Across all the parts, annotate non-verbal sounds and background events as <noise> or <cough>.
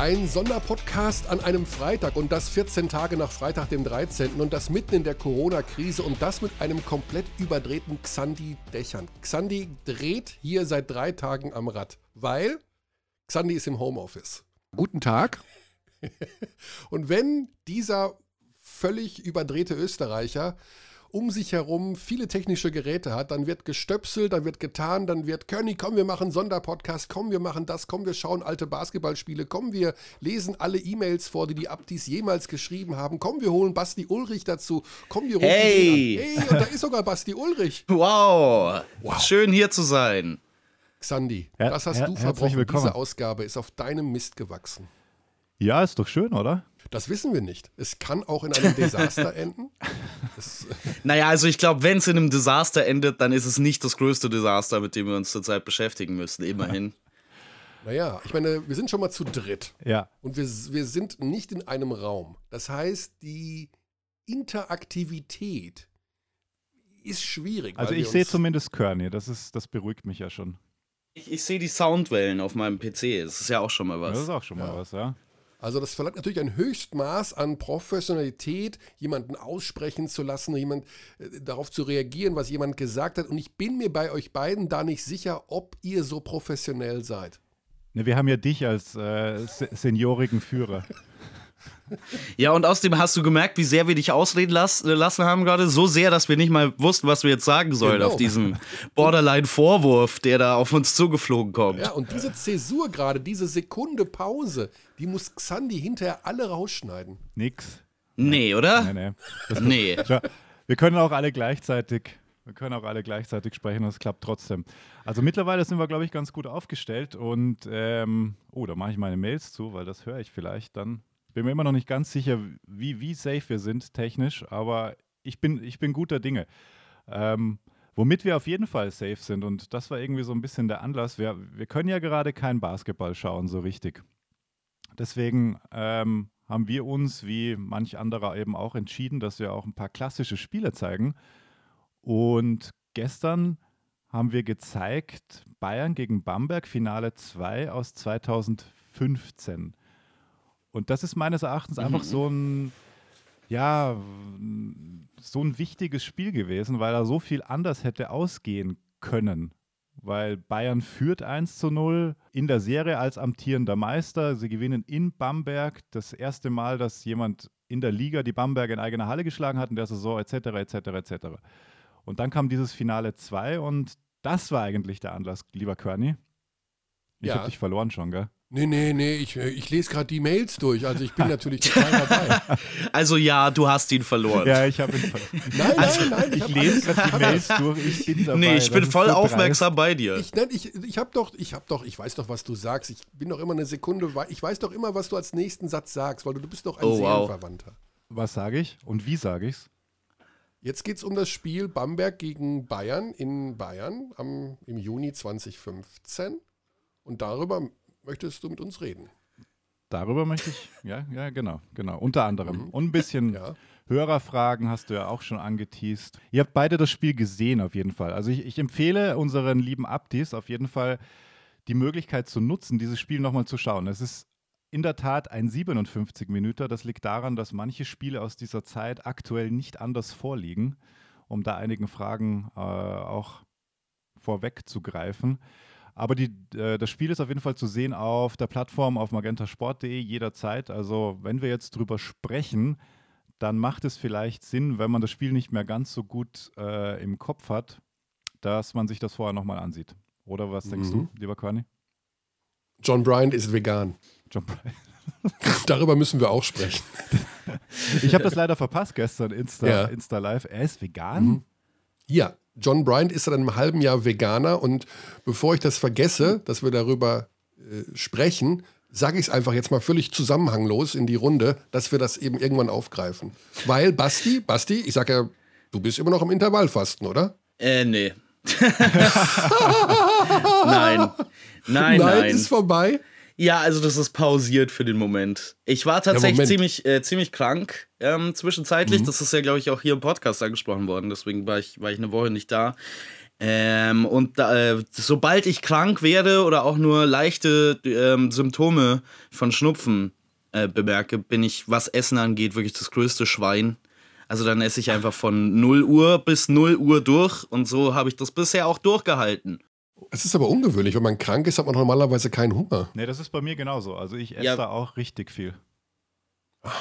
Ein Sonderpodcast an einem Freitag und das 14 Tage nach Freitag, dem 13. und das mitten in der Corona-Krise und das mit einem komplett überdrehten Xandi Dächern. Xandi dreht hier seit drei Tagen am Rad, weil Xandi ist im Homeoffice. Guten Tag. <laughs> und wenn dieser völlig überdrehte Österreicher um sich herum viele technische Geräte hat, dann wird gestöpselt, dann wird getan, dann wird, Körny, komm, wir machen Sonderpodcast, komm, wir machen das, komm, wir schauen alte Basketballspiele, komm, wir lesen alle E-Mails vor, die die Abdis jemals geschrieben haben, komm, wir holen Basti Ulrich dazu, komm, wir rufen hey. ihn an. Hey, und da ist sogar Basti Ulrich. <laughs> Wow. wow. Schön hier zu sein. Xandi, ja, das hast du verbrochen. Diese Ausgabe ist auf deinem Mist gewachsen. Ja, ist doch schön, oder? Das wissen wir nicht. Es kann auch in einem Desaster <laughs> enden. Das <laughs> naja, also ich glaube, wenn es in einem Desaster endet, dann ist es nicht das größte Desaster, mit dem wir uns zurzeit beschäftigen müssen, immerhin. Naja, ich meine, wir sind schon mal zu dritt. Ja. Und wir, wir sind nicht in einem Raum. Das heißt, die Interaktivität ist schwierig. Also ich sehe zumindest Körny, das, ist, das beruhigt mich ja schon. Ich, ich sehe die Soundwellen auf meinem PC, das ist ja auch schon mal was. Das ist auch schon mal ja. was, ja. Also das verlangt natürlich ein Höchstmaß an Professionalität, jemanden aussprechen zu lassen, jemand äh, darauf zu reagieren, was jemand gesagt hat. Und ich bin mir bei euch beiden da nicht sicher, ob ihr so professionell seid. Ne, wir haben ja dich als äh, seniorigen Führer. Ja, und außerdem hast du gemerkt, wie sehr wir dich ausreden las äh, lassen haben gerade. So sehr, dass wir nicht mal wussten, was wir jetzt sagen sollen genau. auf diesen Borderline-Vorwurf, der da auf uns zugeflogen kommt. Ja, und diese Zäsur gerade, diese Sekunde Pause, die muss Xandi hinterher alle rausschneiden. Nix. Nee, oder? Nee, nee. Nee. <laughs> Wir können auch alle gleichzeitig wir können auch alle gleichzeitig sprechen und es klappt trotzdem. Also mittlerweile sind wir, glaube ich, ganz gut aufgestellt und ähm, oh, da mache ich meine Mails zu, weil das höre ich vielleicht dann bin mir immer noch nicht ganz sicher, wie, wie safe wir sind technisch, aber ich bin, ich bin guter Dinge. Ähm, womit wir auf jeden Fall safe sind, und das war irgendwie so ein bisschen der Anlass, wir, wir können ja gerade kein Basketball schauen, so richtig. Deswegen ähm, haben wir uns, wie manch anderer eben auch, entschieden, dass wir auch ein paar klassische Spiele zeigen. Und gestern haben wir gezeigt, Bayern gegen Bamberg, Finale 2 aus 2015. Und das ist meines Erachtens mhm. einfach so ein, ja, so ein wichtiges Spiel gewesen, weil da so viel anders hätte ausgehen können. Weil Bayern führt 1 zu 0 in der Serie als amtierender Meister. Sie gewinnen in Bamberg. Das erste Mal, dass jemand in der Liga die Bamberg in eigener Halle geschlagen hat in der Saison, etc., etc., etc. Und dann kam dieses Finale 2 und das war eigentlich der Anlass, lieber Körny. Ich ja. habe dich verloren schon, gell? Nee, nee, nee, ich, ich lese gerade die Mails durch. Also ich bin natürlich total <laughs> dabei. Also ja, du hast ihn verloren. Ja, ich habe ihn verloren. <laughs> Nein, also, nein, nein. Ich, ich lese gerade die <laughs> Mails durch. Ich bin dabei. Nee, ich bin voll so aufmerksam dreist. bei dir. Ich, nein, ich, ich habe doch, ich habe doch, ich weiß doch, was du sagst. Ich bin doch immer eine Sekunde, ich weiß doch immer, was du als nächsten Satz sagst, weil du, du bist doch ein oh, Seelenverwandter. Wow. Was sage ich und wie sage ich's? Jetzt geht es um das Spiel Bamberg gegen Bayern in Bayern am, im Juni 2015. Und darüber möchtest du mit uns reden. Darüber möchte ich, ja, ja, genau, genau. Unter anderem. Mhm. Und ein bisschen ja. Hörerfragen hast du ja auch schon angeteased. Ihr habt beide das Spiel gesehen, auf jeden Fall. Also ich, ich empfehle unseren lieben Abdis auf jeden Fall die Möglichkeit zu nutzen, dieses Spiel nochmal zu schauen. Es ist in der Tat ein 57 Minuten. Das liegt daran, dass manche Spiele aus dieser Zeit aktuell nicht anders vorliegen, um da einigen Fragen äh, auch vorwegzugreifen. Aber die, äh, das Spiel ist auf jeden Fall zu sehen auf der Plattform auf magentasport.de jederzeit. Also wenn wir jetzt drüber sprechen, dann macht es vielleicht Sinn, wenn man das Spiel nicht mehr ganz so gut äh, im Kopf hat, dass man sich das vorher nochmal ansieht. Oder was denkst mhm. du, lieber Körny? John Bryant ist vegan. John Bryant. <laughs> Darüber müssen wir auch sprechen. <laughs> Ich habe das leider verpasst gestern, Insta, ja. Insta Live. Er ist vegan? Mhm. Ja, John Bryant ist seit einem halben Jahr Veganer und bevor ich das vergesse, dass wir darüber äh, sprechen, sage ich es einfach jetzt mal völlig zusammenhanglos in die Runde, dass wir das eben irgendwann aufgreifen. Weil Basti, Basti, ich sage ja, du bist immer noch im Intervallfasten, oder? Äh, nee. <laughs> nein. Nein, nein. Nein, ist vorbei. Ja, also das ist pausiert für den Moment. Ich war tatsächlich ja, ziemlich, äh, ziemlich krank ähm, zwischenzeitlich. Mhm. Das ist ja, glaube ich, auch hier im Podcast angesprochen worden. Deswegen war ich, war ich eine Woche nicht da. Ähm, und äh, sobald ich krank werde oder auch nur leichte ähm, Symptome von Schnupfen äh, bemerke, bin ich, was Essen angeht, wirklich das größte Schwein. Also dann esse ich einfach von 0 Uhr bis 0 Uhr durch und so habe ich das bisher auch durchgehalten. Es ist aber ungewöhnlich, wenn man krank ist, hat man normalerweise keinen Hunger. Nee, das ist bei mir genauso. Also ich esse Ja. da auch richtig viel.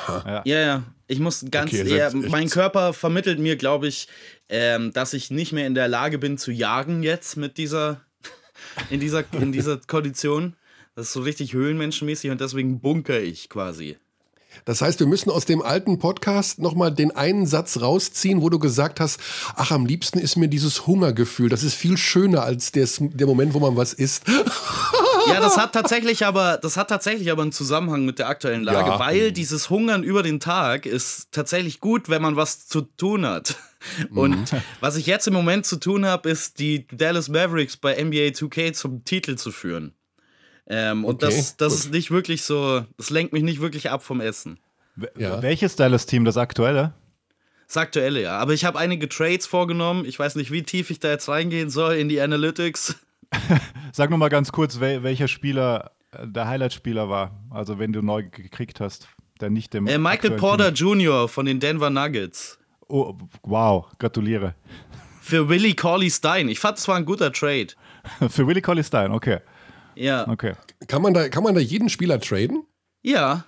Ja, ja. Ich muss ganz Okay, eher, mein Körper vermittelt mir, glaube ich, ähm, dass ich nicht mehr in der Lage bin zu jagen jetzt mit dieser, <laughs> in dieser, in dieser Kondition. Das ist so richtig höhlenmenschenmäßig und deswegen bunker ich quasi. Das heißt, wir müssen aus dem alten Podcast nochmal den einen Satz rausziehen, wo du gesagt hast, ach, am liebsten ist mir dieses Hungergefühl. Das ist viel schöner als des, der Moment, wo man was isst. Ja, das hat tatsächlich aber, das hat tatsächlich aber einen Zusammenhang mit der aktuellen Lage, Ja. weil dieses Hungern über den Tag ist tatsächlich gut, wenn man was zu tun hat. Und Mhm. was ich jetzt im Moment zu tun habe, ist die Dallas Mavericks bei NBA 2K zum Titel zu führen. Ähm, und Okay, das, das gut. ist nicht wirklich so, das lenkt mich nicht wirklich ab vom Essen. Ja. Welches Dallas-Team, das aktuelle? Das aktuelle, ja. Aber ich habe einige Trades vorgenommen. Ich weiß nicht, wie tief ich da jetzt reingehen soll in die Analytics. <laughs> Sag nur mal ganz kurz, wel welcher Spieler äh, der Highlight-Spieler war. Also wenn du neu gekriegt hast, der nicht dem Äh, Michael Porter Team- Jr. von den Denver Nuggets. Oh, wow, gratuliere. Für Willie Cauley Stein. Ich fand, es war ein guter Trade. <laughs> Für Willie Colley Stein, okay. Ja. okay. Kann man da, kann man da jeden Spieler traden? Ja.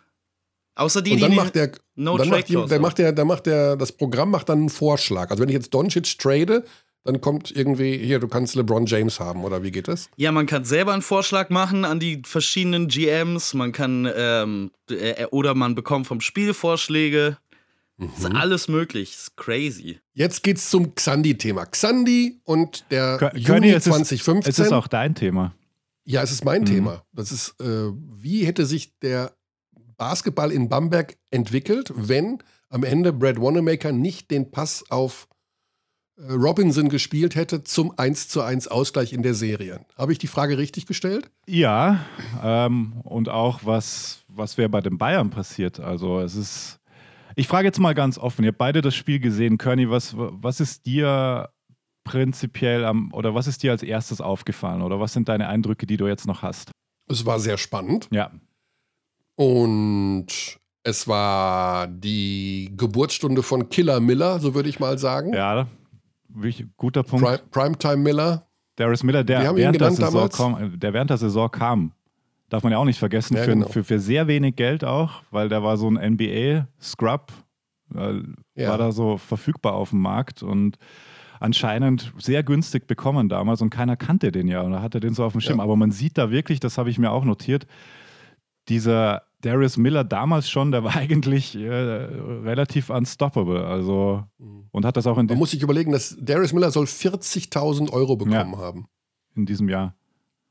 Außer die, Und dann die- macht der, No dann macht, die, der macht der, der macht der, das Programm macht dann einen Vorschlag. Also wenn ich jetzt Doncic trade, dann kommt irgendwie, hier, du kannst LeBron James haben, oder wie geht das? Ja, man kann selber einen Vorschlag machen an die verschiedenen GMs. Man kann, ähm, äh, oder man bekommt vom Spiel Vorschläge. Ist Mhm. alles möglich. Ist crazy. Jetzt geht's zum Xandi-Thema. Xandi und der Kö- Juni Körny, es ist- 2015. Es ist auch dein Thema. Ja, es ist Mhm. mein Thema. Das ist, äh, wie hätte sich der Basketball in Bamberg entwickelt, wenn am Ende Brad Wanamaker nicht den Pass auf äh, Robinson gespielt hätte zum 1 zu 1 Ausgleich in der Serie. Habe ich die Frage richtig gestellt? Ja, ähm, und auch was, was wäre bei den Bayern passiert. Also es ist. Ich frage jetzt mal ganz offen, ihr habt beide das Spiel gesehen, Körny, was, was ist dir prinzipiell am, oder was ist dir als erstes aufgefallen? Oder was sind deine Eindrücke, die du jetzt noch hast? Es war sehr spannend Ja. und es war die Geburtsstunde von Killer Miller, so würde ich mal sagen. Ja, guter Punkt. Pri Primetime Miller. Darius Miller, der während, der Saison kam, der während der Saison kam. Darf man ja auch nicht vergessen, Ja, für, genau. für, für sehr wenig Geld auch, weil der war so ein NBA-Scrub, äh, Ja. war da so verfügbar auf dem Markt und anscheinend sehr günstig bekommen damals und keiner kannte den ja und da hatte den so auf dem Schirm. Ja. Aber man sieht da wirklich, das habe ich mir auch notiert, dieser Darius Miller damals schon, der war <laughs> eigentlich äh, relativ unstoppable. Also und hat das auch in, Man dem, muss sich überlegen, dass Darius Miller soll 40.000 Euro bekommen haben. in diesem Jahr.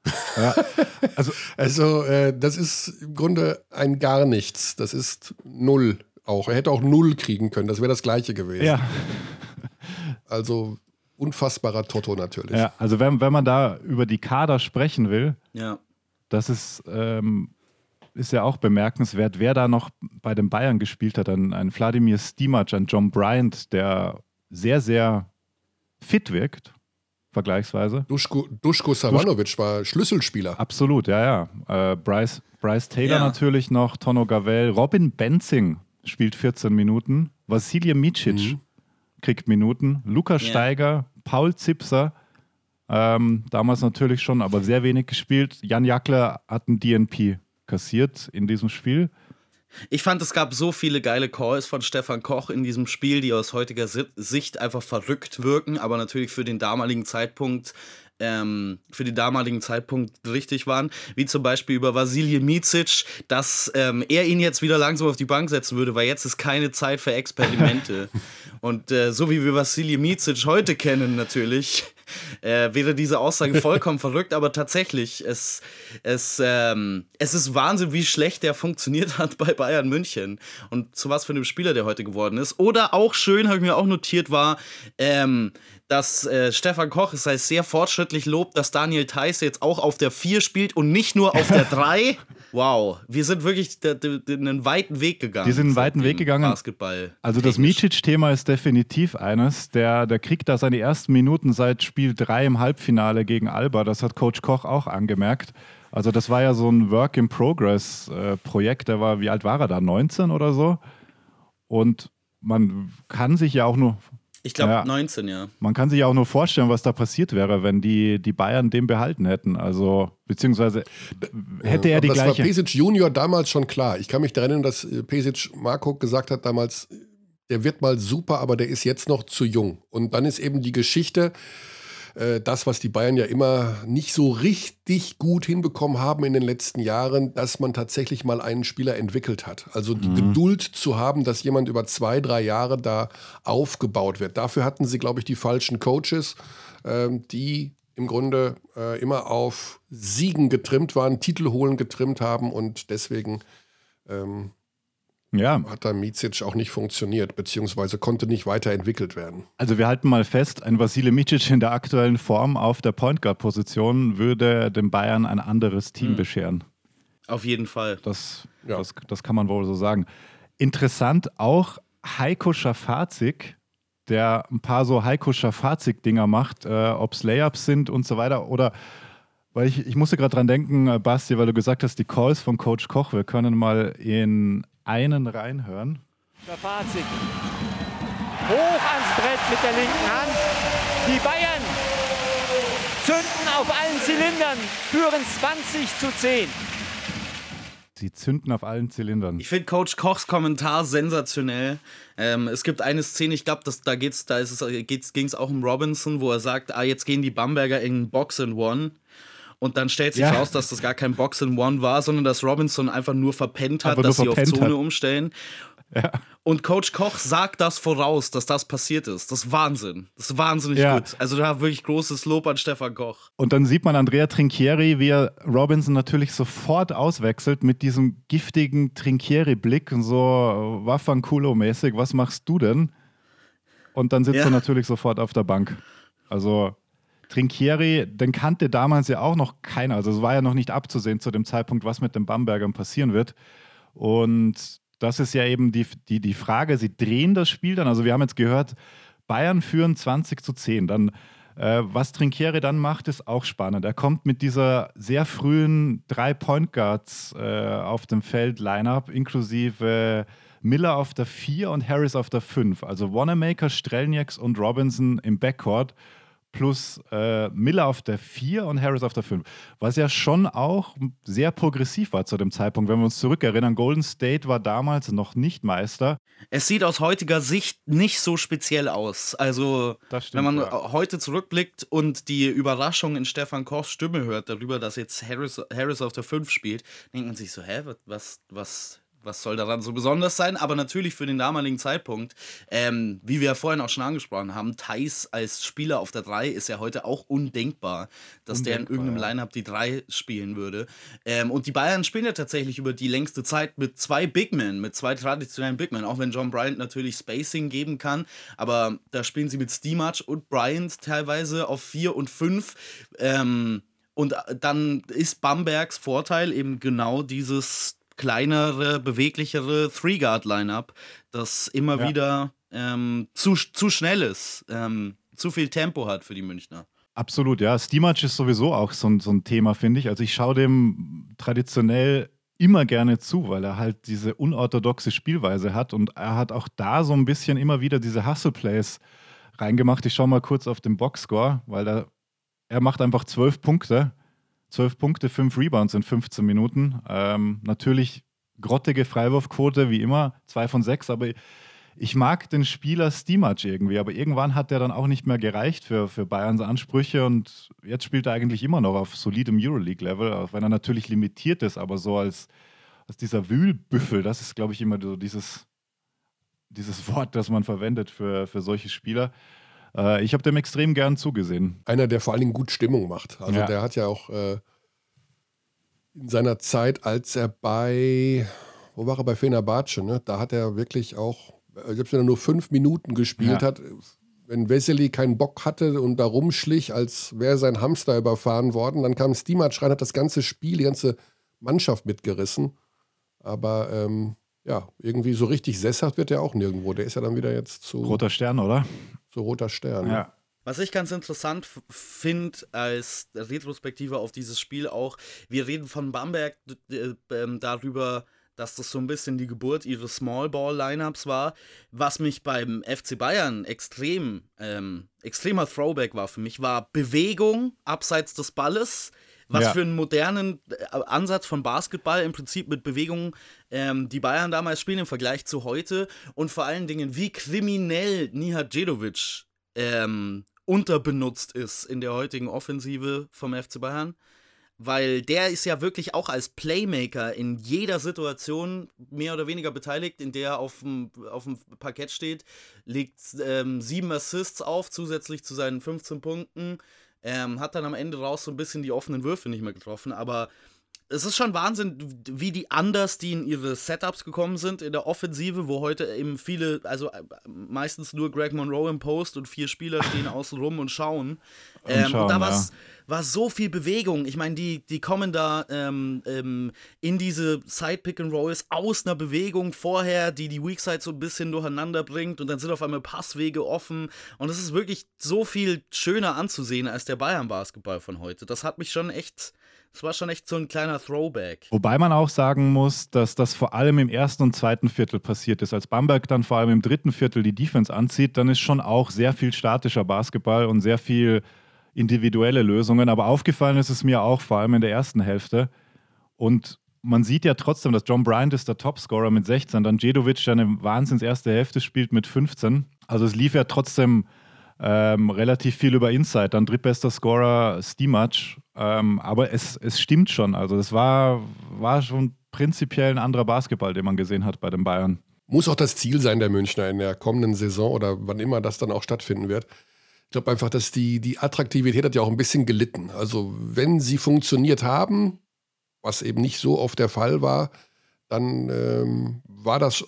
<laughs> Ja, also Also, äh, das ist im Grunde ein gar nichts. Das ist null auch. Er hätte auch null kriegen können. Das wäre das Gleiche gewesen. ja. Also, unfassbarer Toto natürlich. Ja, also wenn, wenn man da über die Kader sprechen will, Ja. das ist, ähm, ist ja auch bemerkenswert, wer da noch bei den Bayern gespielt hat. Ein, ein Wladimir Stimac, ein John Bryant, der sehr, sehr fit wirkt, vergleichsweise. Duschko, Duschko Savanovic war Schlüsselspieler. Absolut, ja, ja. Äh, Bryce, Bryce Taylor Ja. natürlich noch, Tono Gavel, Robin Benzing spielt 14 Minuten, Vasilij Micic kriegt Minuten, Luca Ja. Steiger, Paul Zipser, ähm, damals natürlich schon, aber sehr wenig gespielt. Jan Jackler hat ein DNP kassiert in diesem Spiel. Ich fand, es gab so viele geile Calls von Stefan Koch in diesem Spiel, die aus heutiger Si- Sicht einfach verrückt wirken, aber natürlich für den damaligen Zeitpunkt ähm, für den damaligen Zeitpunkt richtig waren, wie zum Beispiel über Vasilij Micic, dass ähm, er ihn jetzt wieder langsam auf die Bank setzen würde, weil jetzt ist keine Zeit für Experimente. <laughs> Und äh, so wie wir Vasilij Micic heute kennen natürlich, äh, wäre diese Aussage vollkommen <laughs> verrückt, aber tatsächlich, es, es, ähm, es ist Wahnsinn, wie schlecht der funktioniert hat bei Bayern München und zu was für einem Spieler der heute geworden ist. Oder auch schön, habe ich mir auch notiert, war, ähm, dass äh, Stefan Koch es als sehr fortschrittlich lobt, dass Daniel Theiss jetzt auch auf der 4 spielt und nicht nur auf der <laughs> 3. Wow, wir sind wirklich einen weiten Weg gegangen. Wir sind einen weiten Weg gegangen. Basketball. Also das Micic-Thema ist definitiv eines. Der, der kriegt da seine ersten Minuten seit Spiel 3 im Halbfinale gegen Alba. Das hat Coach Koch auch angemerkt. Also das war ja so ein Work-in-Progress-Projekt. Äh, der war, wie alt war er da? 19 oder so? Und man kann sich ja auch nur ich glaube ja, 19, ja. Man kann sich ja auch nur vorstellen, was da passiert wäre, wenn die, die Bayern den behalten hätten. Also, beziehungsweise hätte ja, er die das gleiche. Das war Pesic Junior damals schon klar. Ich kann mich daran erinnern, dass äh, Pesic Marco gesagt hat damals, der wird mal super, aber der ist jetzt noch zu jung. Und dann ist eben die Geschichte, äh, das, was die Bayern ja immer nicht so richtig gut hinbekommen haben in den letzten Jahren, dass man tatsächlich mal einen Spieler entwickelt hat. Also die mhm. Geduld zu haben, dass jemand über zwei, drei Jahre da aufgebaut wird. Dafür hatten sie, glaube ich, die falschen Coaches, ähm, die im Grunde äh, immer auf Siegen getrimmt waren, Titel holen getrimmt haben und deswegen ähm, ja. hat da Micic auch nicht funktioniert, beziehungsweise konnte nicht weiterentwickelt werden. Also wir halten mal fest, ein Vasile Micic in der aktuellen Form auf der Point Guard Position würde dem Bayern ein anderes Team mhm. bescheren. Auf jeden Fall. Das, ja. das, das kann man wohl so sagen. Interessant auch Heiko Schafazik, der ein paar so Heiko Schafazik-Dinger macht, äh, ob es Layups sind und so weiter oder weil ich, ich musste gerade dran denken, äh, Basti, weil du gesagt hast, die Calls von Coach Koch, wir können mal in einen reinhören. Fazit. Hoch ans Brett mit der linken Hand. Die Bayern zünden auf allen Zylindern, führen 20 zu 10. Sie zünden auf allen Zylindern. Ich finde Coach Kochs Kommentar sensationell. Ähm, es gibt eine Szene, ich glaube, da geht's, da ging es auch um Robinson, wo er sagt, ah, jetzt gehen die Bamberger in Box and One. Und dann stellt sich ja. raus, dass das gar kein Box in One war, sondern dass Robinson einfach nur verpennt hat, dass sie auf Zone hat. umstellen. Ja. Und Coach Koch sagt das voraus, dass das passiert ist. Das ist Wahnsinn. Das ist wahnsinnig ja. gut. Also da wirklich großes Lob an Stefan Koch. Und dann sieht man Andrea Trinchieri, wie er Robinson natürlich sofort auswechselt mit diesem giftigen Trinchieri-Blick und so Waffenkulo-mäßig. Was machst du denn? Und dann sitzt ja. er natürlich sofort auf der Bank. Also Trinkieri, den kannte damals ja auch noch keiner. Also es war ja noch nicht abzusehen zu dem Zeitpunkt, was mit den Bambergern passieren wird. Und das ist ja eben die, die, die Frage, sie drehen das Spiel dann. Also wir haben jetzt gehört, Bayern führen 20 zu 10. Dann, äh, was Trinkieri dann macht, ist auch spannend. Er kommt mit dieser sehr frühen drei Point Guards äh, auf dem Feld Lineup, inklusive Miller auf der 4 und Harris auf der 5. Also Wanamaker, Strelniaks und Robinson im Backcourt plus äh, Miller auf der 4 und Harris auf der 5. Was ja schon auch sehr progressiv war zu dem Zeitpunkt. Wenn wir uns zurückerinnern, Golden State war damals noch nicht Meister. Es sieht aus heutiger Sicht nicht so speziell aus. Also, stimmt, wenn man ja. heute zurückblickt und die Überraschung in Stefan Kochs Stimme hört darüber, dass jetzt Harris, Harris auf der 5 spielt, denkt man sich so, hä, was, was was soll daran so besonders sein? Aber natürlich für den damaligen Zeitpunkt, ähm, wie wir ja vorhin auch schon angesprochen haben, Thais als Spieler auf der 3 ist ja heute auch undenkbar, dass undenkbar, der in irgendeinem ja. Lineup die 3 spielen würde. Ähm, und die Bayern spielen ja tatsächlich über die längste Zeit mit zwei Big Men, mit zwei traditionellen Big Men, auch wenn John Bryant natürlich Spacing geben kann, aber da spielen sie mit Steamach und Bryant teilweise auf 4 und 5. Ähm, und dann ist Bambergs Vorteil eben genau dieses kleinere, beweglichere Three-Guard-Lineup, das immer ja. wieder ähm, zu, zu schnell ist, ähm, zu viel Tempo hat für die Münchner. Absolut, ja. Steamage ist sowieso auch so, so ein Thema, finde ich. Also ich schaue dem traditionell immer gerne zu, weil er halt diese unorthodoxe Spielweise hat und er hat auch da so ein bisschen immer wieder diese Hustle-Plays reingemacht. Ich schaue mal kurz auf den Boxscore, weil da, er macht einfach zwölf Punkte 12 Punkte, 5 Rebounds in 15 Minuten. Ähm, natürlich grottige Freiwurfquote, wie immer, 2 von 6, aber ich mag den Spieler Stimac irgendwie, aber irgendwann hat der dann auch nicht mehr gereicht für, für Bayerns Ansprüche und jetzt spielt er eigentlich immer noch auf solidem Euroleague-Level, auch wenn er natürlich limitiert ist, aber so als, als dieser Wühlbüffel, das ist, glaube ich, immer so dieses, dieses Wort, das man verwendet für, für solche Spieler. Äh, ich habe dem extrem gern zugesehen. Einer, der vor allen Dingen gut Stimmung macht. Also ja. der hat ja auch äh, in seiner Zeit, als er bei, wo war er bei Fenerbahce, ne? da hat er wirklich auch, äh, selbst wenn er nur fünf Minuten gespielt ja. hat, wenn Wesley keinen Bock hatte und da rumschlich, als wäre sein Hamster überfahren worden, dann kam Stimac rein, hat das ganze Spiel, die ganze Mannschaft mitgerissen. Aber ähm, ja, irgendwie so richtig sesshaft wird er auch nirgendwo. Der ist ja dann wieder jetzt zu. Roter Stern, oder? Zu Roter Stern. Ja. Was ich ganz interessant finde als Retrospektive auf dieses Spiel auch, wir reden von Bamberg äh, darüber, dass das so ein bisschen die Geburt ihres Small-Ball-Lineups war, was mich beim FC Bayern extrem, ähm, extremer Throwback war für mich, war Bewegung abseits des Balles, was ja. für einen modernen äh, Ansatz von Basketball im Prinzip mit Bewegungen ähm, die Bayern damals spielen im Vergleich zu heute und vor allen Dingen, wie kriminell Nihat Djedovic ähm, unterbenutzt ist in der heutigen Offensive vom FC Bayern. Weil der ist ja wirklich auch als Playmaker in jeder Situation mehr oder weniger beteiligt, in der er auf dem, auf dem Parkett steht, legt ähm, sieben Assists auf, zusätzlich zu seinen 15 Punkten. Ähm, hat dann am Ende raus so ein bisschen die offenen Würfe nicht mehr getroffen, aber es ist schon Wahnsinn, wie die anders, die in ihre Setups gekommen sind in der Offensive, wo heute eben viele, also äh, meistens nur Greg Monroe im Post und vier Spieler stehen <laughs> außen rum und schauen. Und, ähm, schauen, und da ja. war so viel Bewegung. Ich meine, die, die kommen da ähm, ähm, in diese Side-Pick and Rolls aus einer Bewegung vorher, die die Weakside so ein bisschen durcheinander bringt und dann sind auf einmal Passwege offen. Und es ist wirklich so viel schöner anzusehen als der Bayern-Basketball von heute. Das hat mich schon echt es war schon echt so ein kleiner Throwback. Wobei man auch sagen muss, dass das vor allem im ersten und zweiten Viertel passiert ist. Als Bamberg dann vor allem im dritten Viertel die Defense anzieht, dann ist schon auch sehr viel statischer Basketball und sehr viel individuelle Lösungen. Aber aufgefallen ist es mir auch vor allem in der ersten Hälfte. Und man sieht ja trotzdem, dass John Bryant ist der Topscorer mit 16, dann Jedovic, der eine wahnsinns erste Hälfte spielt mit 15. Also es lief ja trotzdem ähm, relativ viel über Inside. Dann drittbester Scorer Stimac. Ähm, aber es, es stimmt schon. Also es war, war schon prinzipiell ein anderer Basketball, den man gesehen hat bei den Bayern. Muss auch das Ziel sein der Münchner in der kommenden Saison oder wann immer das dann auch stattfinden wird. Ich glaube einfach, dass die, die Attraktivität hat ja auch ein bisschen gelitten. Also wenn sie funktioniert haben, was eben nicht so oft der Fall war, dann ähm, war das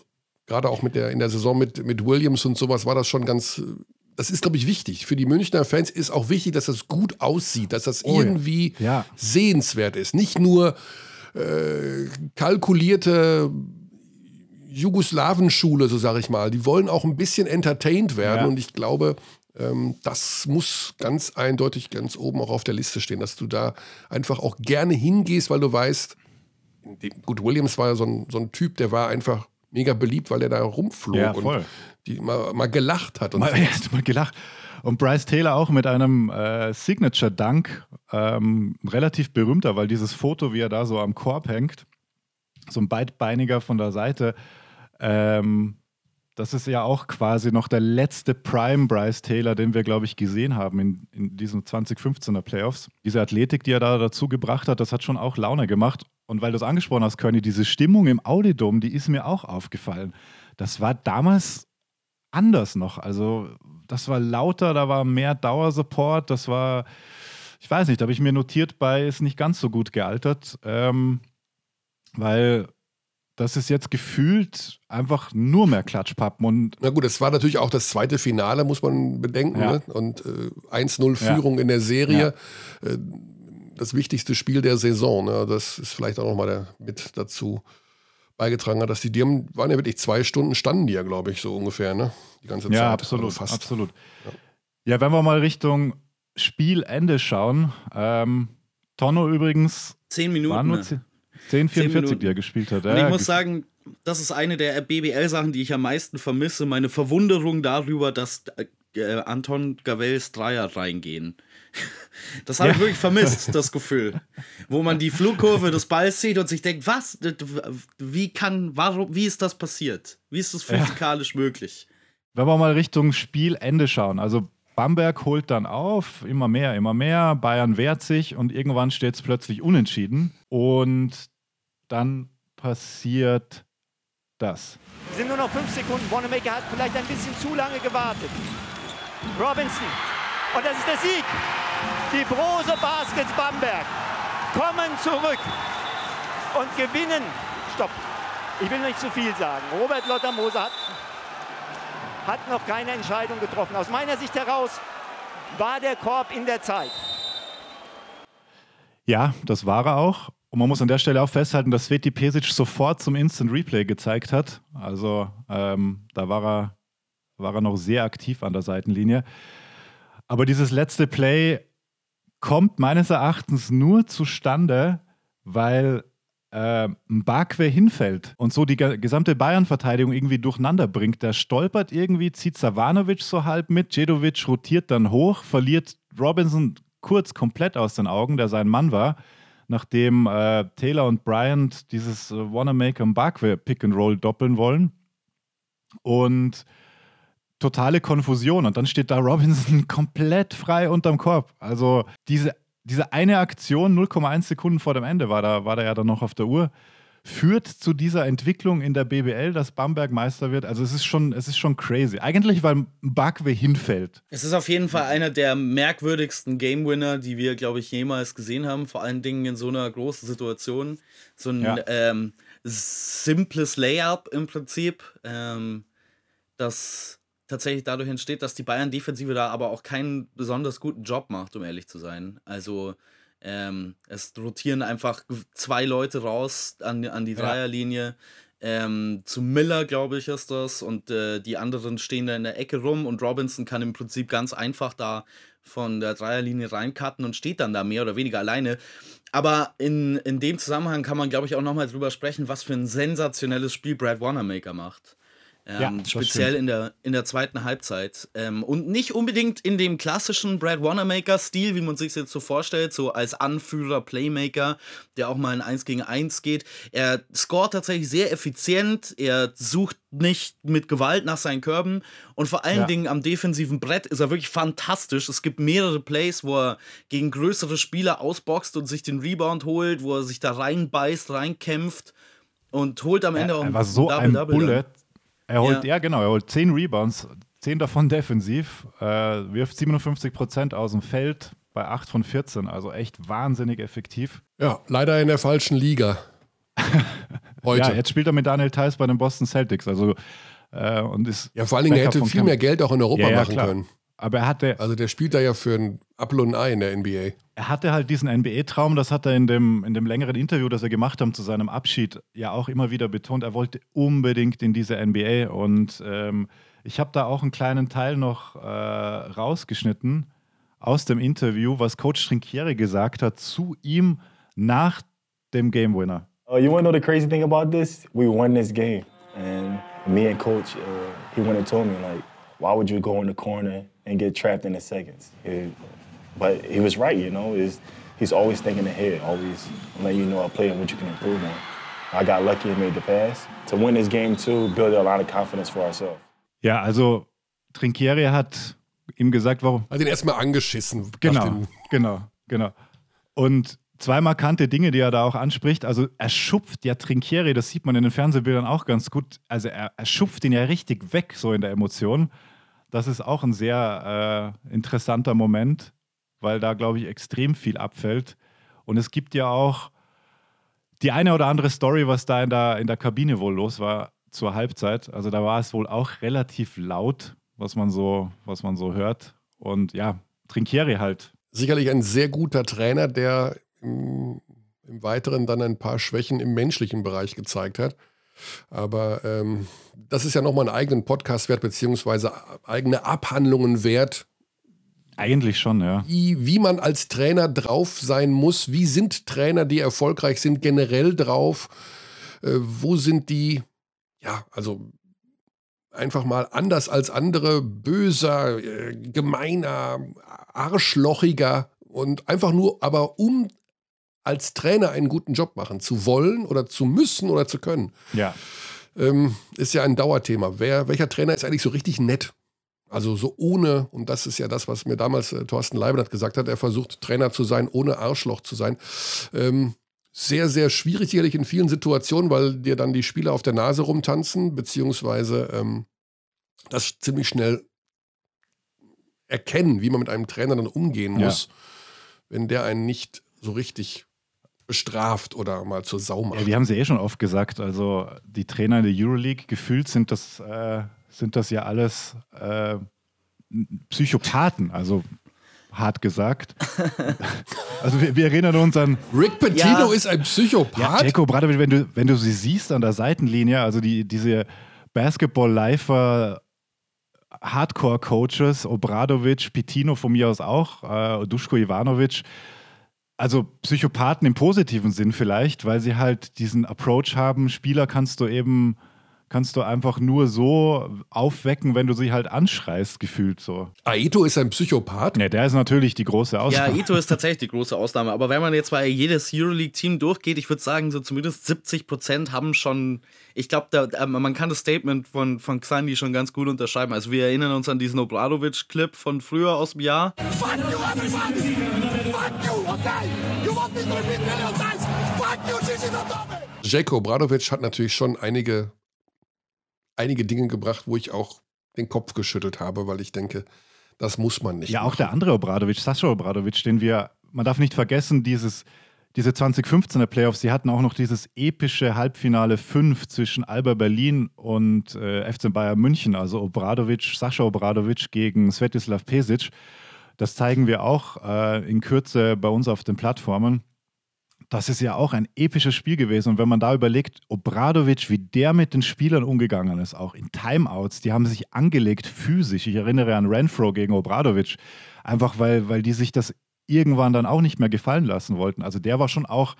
gerade auch mit der, in der Saison mit, mit Williams und sowas, war das schon ganz das ist, glaube ich, wichtig. Für die Münchner Fans ist auch wichtig, dass das gut aussieht, dass das oh, irgendwie ja. sehenswert ist. Nicht nur äh, kalkulierte Jugoslawenschule, so sage ich mal. Die wollen auch ein bisschen entertained werden. Ja. Und ich glaube, ähm, das muss ganz eindeutig ganz oben auch auf der Liste stehen, dass du da einfach auch gerne hingehst, weil du weißt, gut, Williams war ja so ein, so ein Typ, der war einfach mega beliebt, weil er da rumflog ja, und die mal, mal gelacht hat. Und mal, <laughs> ja, mal gelacht. Und Bryce Taylor auch mit einem äh, Signature-Dunk, ähm, relativ berühmter, weil dieses Foto, wie er da so am Korb hängt, so ein beidbeiniger von der Seite, ähm, das ist ja auch quasi noch der letzte Prime Bryce Taylor, den wir, glaube ich, gesehen haben in, in diesen 2015er Playoffs. Diese Athletik, die er da dazu gebracht hat, das hat schon auch Laune gemacht. Und weil du es angesprochen hast, Körny, diese Stimmung im Audidom, die ist mir auch aufgefallen. Das war damals anders noch. Also, das war lauter, da war mehr Dauersupport, das war, ich weiß nicht, da habe ich mir notiert bei, ist nicht ganz so gut gealtert, ähm, weil das ist jetzt gefühlt einfach nur mehr Klatschpappen. Und Na gut, es war natürlich auch das zweite Finale, muss man bedenken. Ja. Ne? Und äh, 1-0 Führung ja. in der Serie. Ja. Äh, das wichtigste Spiel der Saison. Ne? Das ist vielleicht auch nochmal mit dazu beigetragen hat, dass die, die haben, waren ja wirklich zwei Stunden standen die ja, glaube ich, so ungefähr, ne? Die ganze Zeit. Ja, absolut, also fast. absolut. Ja. ja. wenn wir mal Richtung Spielende schauen. Ähm, Tonno übrigens. Zehn Minuten. Waren nur 10, 10 44, die er gespielt hat. Und ich muss sagen, das ist eine der BBL-Sachen, die ich am meisten vermisse. Meine Verwunderung darüber, dass äh, Anton Gavels Dreier reingehen. <laughs> Das habe ja. ich wirklich vermisst, <laughs> das Gefühl. Wo man die Flugkurve des Balls sieht und sich denkt, was? Wie kann, warum, wie ist das passiert? Wie ist das physikalisch ja. möglich? Wenn wir mal Richtung Spielende schauen, also Bamberg holt dann auf, immer mehr, immer mehr. Bayern wehrt sich und irgendwann steht es plötzlich unentschieden. Und dann passiert das. Es sind nur noch fünf Sekunden. Wanamaker hat vielleicht ein bisschen zu lange gewartet. Robinson. Und das ist der Sieg. Die Brose Baskets Bamberg kommen zurück und gewinnen. Stopp. Ich will nicht zu viel sagen. Robert Lottermoser hat, hat noch keine Entscheidung getroffen. Aus meiner Sicht heraus war der Korb in der Zeit. Ja, das war er auch. Und man muss an der Stelle auch festhalten, dass Sveti Pesic sofort zum Instant Replay gezeigt hat. Also ähm, da war er, war er noch sehr aktiv an der Seitenlinie. Aber dieses letzte Play kommt meines Erachtens nur zustande, weil äh, Mbakwe hinfällt und so die gesamte Bayern-Verteidigung irgendwie durcheinander bringt. Der stolpert irgendwie, zieht Savanovic so halb mit, Jedovic rotiert dann hoch, verliert Robinson kurz komplett aus den Augen, der sein Mann war nachdem äh, Taylor und Bryant dieses äh, Wanamaker Mbakwe Pick and Roll doppeln wollen. Und totale Konfusion. Und dann steht da Robinson <laughs> komplett frei unterm Korb. Also diese, diese eine Aktion, 0,1 Sekunden vor dem Ende, war da, war da ja dann noch auf der Uhr führt zu dieser Entwicklung in der BBL, dass Bamberg Meister wird. Also es ist schon, es ist schon crazy. Eigentlich, weil Bakwe hinfällt. Es ist auf jeden Fall einer der merkwürdigsten Game Winner, die wir, glaube ich, jemals gesehen haben. Vor allen Dingen in so einer großen Situation. So ein ja. ähm, simples Layup im Prinzip, ähm, das tatsächlich dadurch entsteht, dass die Bayern-Defensive da aber auch keinen besonders guten Job macht, um ehrlich zu sein. Also ähm, es rotieren einfach zwei Leute raus an, an die Dreierlinie. Ähm, zu Miller, glaube ich, ist das. Und äh, die anderen stehen da in der Ecke rum und Robinson kann im Prinzip ganz einfach da von der Dreierlinie reincutten und steht dann da mehr oder weniger alleine. Aber in, in dem Zusammenhang kann man, glaube ich, auch nochmal drüber sprechen, was für ein sensationelles Spiel Brad Wanamaker macht. Ähm, ja, speziell in der, in der zweiten Halbzeit. Ähm, und nicht unbedingt in dem klassischen Brad Wanamaker-Stil, wie man sich jetzt so vorstellt, so als Anführer, Playmaker, der auch mal in 1 gegen 1 geht. Er scoret tatsächlich sehr effizient, er sucht nicht mit Gewalt nach seinen Körben und vor allen ja. Dingen am defensiven Brett ist er wirklich fantastisch. Es gibt mehrere Plays, wo er gegen größere Spieler ausboxt und sich den Rebound holt, wo er sich da reinbeißt, reinkämpft und holt am Ende er, er war so Double, Er holt, ja. ja. genau, er holt 10 Rebounds, 10 davon defensiv, äh, wirft 57 Prozent aus dem Feld bei 8 von 14, also echt wahnsinnig effektiv. Ja, leider in der falschen Liga. <laughs> Heute. Ja, jetzt spielt er mit Daniel Theiss bei den Boston Celtics, also äh, und ist. Ja, vor allen Dingen, er hätte viel mehr Geld auch in Europa ja, ja, machen klar. können. Aber er hatte. Also der spielt da ja für ein Apfel und ein Ei in der NBA. Er hatte halt diesen NBA-Traum, das hat er in dem, in dem längeren Interview, das er gemacht hat zu seinem Abschied, ja auch immer wieder betont. Er wollte unbedingt in diese NBA. Und ähm, ich habe da auch einen kleinen Teil noch äh, rausgeschnitten aus dem Interview, was Coach Trinkieri gesagt hat zu ihm nach dem Game Winner. Uh, you want to know the crazy thing about this? We won this game. And me and Coach, uh, he went and told me, like, why would you go in the corner and get trapped in the seconds. It, but he was right, you know. Is he's always thinking ahead, always letting you know a play and what you can improve on. I got lucky and made the pass. To win this game too, build a lot of confidence for ourselves. Ja, also Trinkieri hat ihm gesagt, warum. Hat ihn erstmal angeschissen. Genau, genau, genau. Und zwei markante Dinge, die er da auch anspricht. Also er schupft ja Trinkieri, das sieht man in den Fernsehbildern auch ganz gut. Also er, er schupft ihn ja richtig weg, so in der Emotion. Das ist auch ein sehr äh, interessanter Moment, weil da, glaube ich, extrem viel abfällt. Und es gibt ja auch die eine oder andere Story, was da in der, in der Kabine wohl los war zur Halbzeit. Also da war es wohl auch relativ laut, was man so, was man so hört. Und ja, Trinkieri halt. Sicherlich ein sehr guter Trainer, der im, im Weiteren dann ein paar Schwächen im menschlichen Bereich gezeigt hat. Aber ähm, das ist ja nochmal einen eigenen Podcast wert, beziehungsweise eigene Abhandlungen wert. Eigentlich schon, ja. Wie, wie man als Trainer drauf sein muss. Wie sind Trainer, die erfolgreich sind, generell drauf? Äh, wo sind die, ja, also einfach mal anders als andere, böser, äh, gemeiner, arschlochiger und einfach nur, aber um als Trainer einen guten Job machen zu wollen oder zu müssen oder zu können. Ja. Ähm, ist ja ein Dauerthema. Wer, welcher Trainer ist eigentlich so richtig nett? Also so ohne, und das ist ja das, was mir damals äh, Thorsten Leibniz gesagt hat, er versucht Trainer zu sein, ohne Arschloch zu sein. Ähm, sehr, sehr schwierig sicherlich in vielen Situationen, weil dir dann die Spieler auf der Nase rumtanzen, beziehungsweise ähm, das ziemlich schnell erkennen, wie man mit einem Trainer dann umgehen muss, ja. wenn der einen nicht so richtig bestraft oder mal zur Sau macht. Ja, wir haben sie eh schon oft gesagt. Also die Trainer in der Euroleague, gefühlt sind das, äh, sind das ja alles äh, Psychopathen. Also hart gesagt. <laughs> also wir, wir, erinnern uns an. Rick Pitino ja. ist ein Psychopath. Ja, Jacko Bradovic, wenn du, wenn du sie siehst an der Seitenlinie, also die, diese Basketball-Lifer Hardcore-Coaches, Obradovic, Pitino von mir aus auch, äh, Duschko Ivanovic, also Psychopathen im positiven Sinn vielleicht, weil sie halt diesen Approach haben, Spieler kannst du eben kannst du einfach nur so aufwecken, wenn du sie halt anschreist, gefühlt so. Aito ist ein Psychopath? Ja, der ist natürlich die große Ausnahme. Ja, Aito ist tatsächlich die große Ausnahme. Aber wenn man jetzt bei jedes Euroleague-Team durchgeht, ich würde sagen, so zumindest 70 Prozent haben schon, ich glaube, äh, man kann das Statement von, von Xandi schon ganz gut unterschreiben. Also wir erinnern uns an diesen Obradovic-Clip von früher aus dem Jahr. Fuck you, everybody! Fuck you, okay? You want me to repeat million times? Fuck you, Gigi Jake Obradovic hat natürlich schon einige einige Dinge gebracht, wo ich auch den Kopf geschüttelt habe, weil ich denke, das muss man nicht. Ja, machen. auch der andere Obradovic, Sascha Obradovic, den wir, man darf nicht vergessen, dieses, diese 2015er Playoffs, sie hatten auch noch dieses epische Halbfinale 5 zwischen Alba Berlin und äh, FC Bayern München, also Obradovic, Sascha Obradovic gegen Svetislav Pesic. Das zeigen wir auch äh, in Kürze bei uns auf den Plattformen das ist ja auch ein episches Spiel gewesen. Und wenn man da überlegt, Obradovic, wie der mit den Spielern umgegangen ist, auch in Timeouts, die haben sich angelegt physisch. Ich erinnere an Renfro gegen Obradovic, einfach weil, weil die sich das irgendwann dann auch nicht mehr gefallen lassen wollten. Also der war schon auch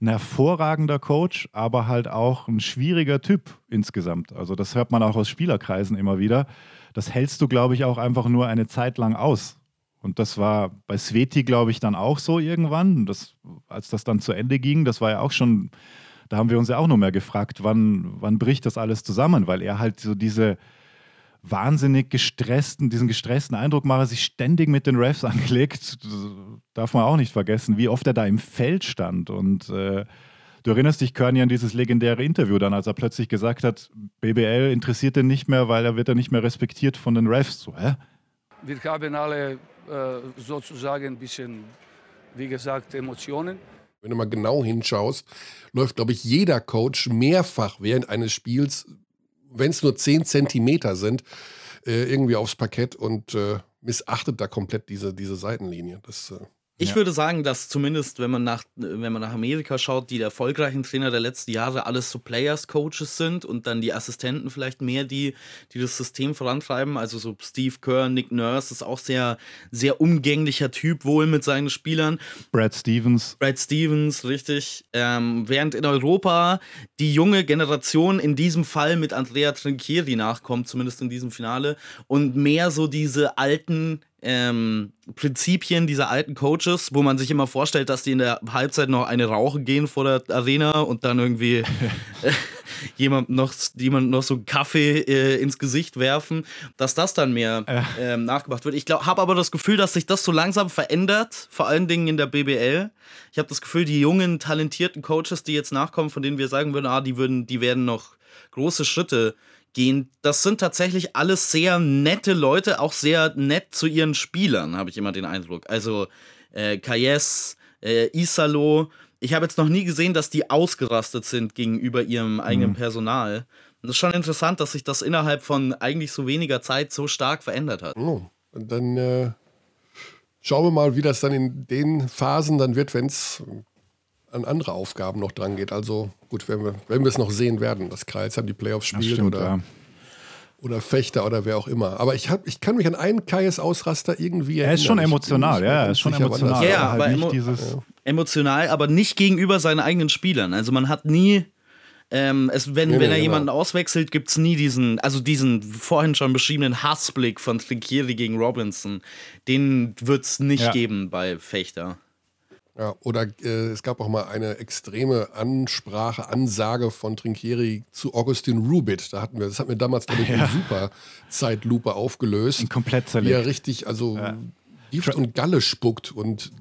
ein hervorragender Coach, aber halt auch ein schwieriger Typ insgesamt. Also das hört man auch aus Spielerkreisen immer wieder. Das hältst du, glaube ich, auch einfach nur eine Zeit lang aus. Und das war bei Sveti, glaube ich, dann auch so irgendwann. Das, als das dann zu Ende ging, das war ja auch schon, da haben wir uns ja auch noch mehr gefragt, wann, wann bricht das alles zusammen, weil er halt so diese wahnsinnig gestressten, diesen gestressten Eindruck macht, sich ständig mit den Refs <laughs> angelegt. Darf man auch nicht vergessen, wie oft er da im Feld stand. Und äh, du erinnerst dich, Körny, an dieses legendäre Interview dann, als er plötzlich gesagt hat, BBL interessiert ihn nicht mehr, weil er wird er nicht mehr respektiert von den Refs. So, hä? Wir haben alle äh, sozusagen ein bisschen, wie gesagt, Emotionen. Wenn du mal genau hinschaust, läuft, glaube ich, jeder Coach mehrfach während eines Spiels, wenn es nur 10 Zentimeter sind, äh, irgendwie aufs Parkett und äh, missachtet da komplett diese, diese Seitenlinie. Das äh, ich ja. würde sagen, dass zumindest, wenn man, nach, wenn man nach Amerika schaut, die erfolgreichen Trainer der letzten Jahre alles so Players-Coaches sind und dann die Assistenten vielleicht mehr, die, die das System vorantreiben. Also so Steve Kerr, Nick Nurse ist auch sehr, sehr umgänglicher Typ wohl mit seinen Spielern. Brad Stevens. Brad Stevens, richtig. Ähm, während in Europa die junge Generation in diesem Fall mit Andrea Trinchieri nachkommt, zumindest in diesem Finale, und mehr so diese alten ähm, Prinzipien dieser alten Coaches, wo man sich immer vorstellt, dass die in der Halbzeit noch eine rauchen gehen vor der Arena und dann irgendwie <laughs> äh, jemand noch, jemand noch so einen Kaffee äh, ins Gesicht werfen, dass das dann mehr ähm, nachgemacht wird. Ich habe aber das Gefühl, dass sich das so langsam verändert, vor allen Dingen in der BBL. Ich habe das Gefühl, die jungen, talentierten Coaches, die jetzt nachkommen, von denen wir sagen würden, ah, die würden, die werden noch große Schritte gehen, das sind tatsächlich alles sehr nette Leute, auch sehr nett zu ihren Spielern, habe ich immer den Eindruck. Also äh, Kayes, äh, Isalo, ich habe jetzt noch nie gesehen, dass die ausgerastet sind gegenüber ihrem eigenen mhm. Personal. Und das ist schon interessant, dass sich das innerhalb von eigentlich so weniger Zeit so stark verändert hat. Oh, und dann äh, schauen wir mal, wie das dann in den Phasen dann wird, wenn es an andere Aufgaben noch dran geht. Also gut, wenn wir, wenn wir es noch sehen werden, dass Kreis an die Playoffs spielt stimmt, oder, ja. oder Fechter oder wer auch immer. Aber ich, hab, ich kann mich an einen Kais Ausraster irgendwie erinnern. Er ist schon emotional, ja, er ist schon emotional. Ja, ja, halt aber emo dieses emotional, aber nicht gegenüber seinen eigenen Spielern. Also man hat nie ähm, es, wenn, nee, wenn nee, er genau. jemanden auswechselt, gibt es nie diesen, also diesen vorhin schon beschriebenen Hassblick von Trinkieri gegen Robinson. Den wird es nicht ja. geben bei Fechter. Ja, oder äh, es gab auch mal eine extreme Ansprache, Ansage von Trinkieri zu Augustin Rubit. Da hatten wir, das hat mir damals, glaube ich, ja. eine super Zeitlupe aufgelöst. Ein komplett zerlegt. Wie er richtig, also ja. Gift und Galle spuckt und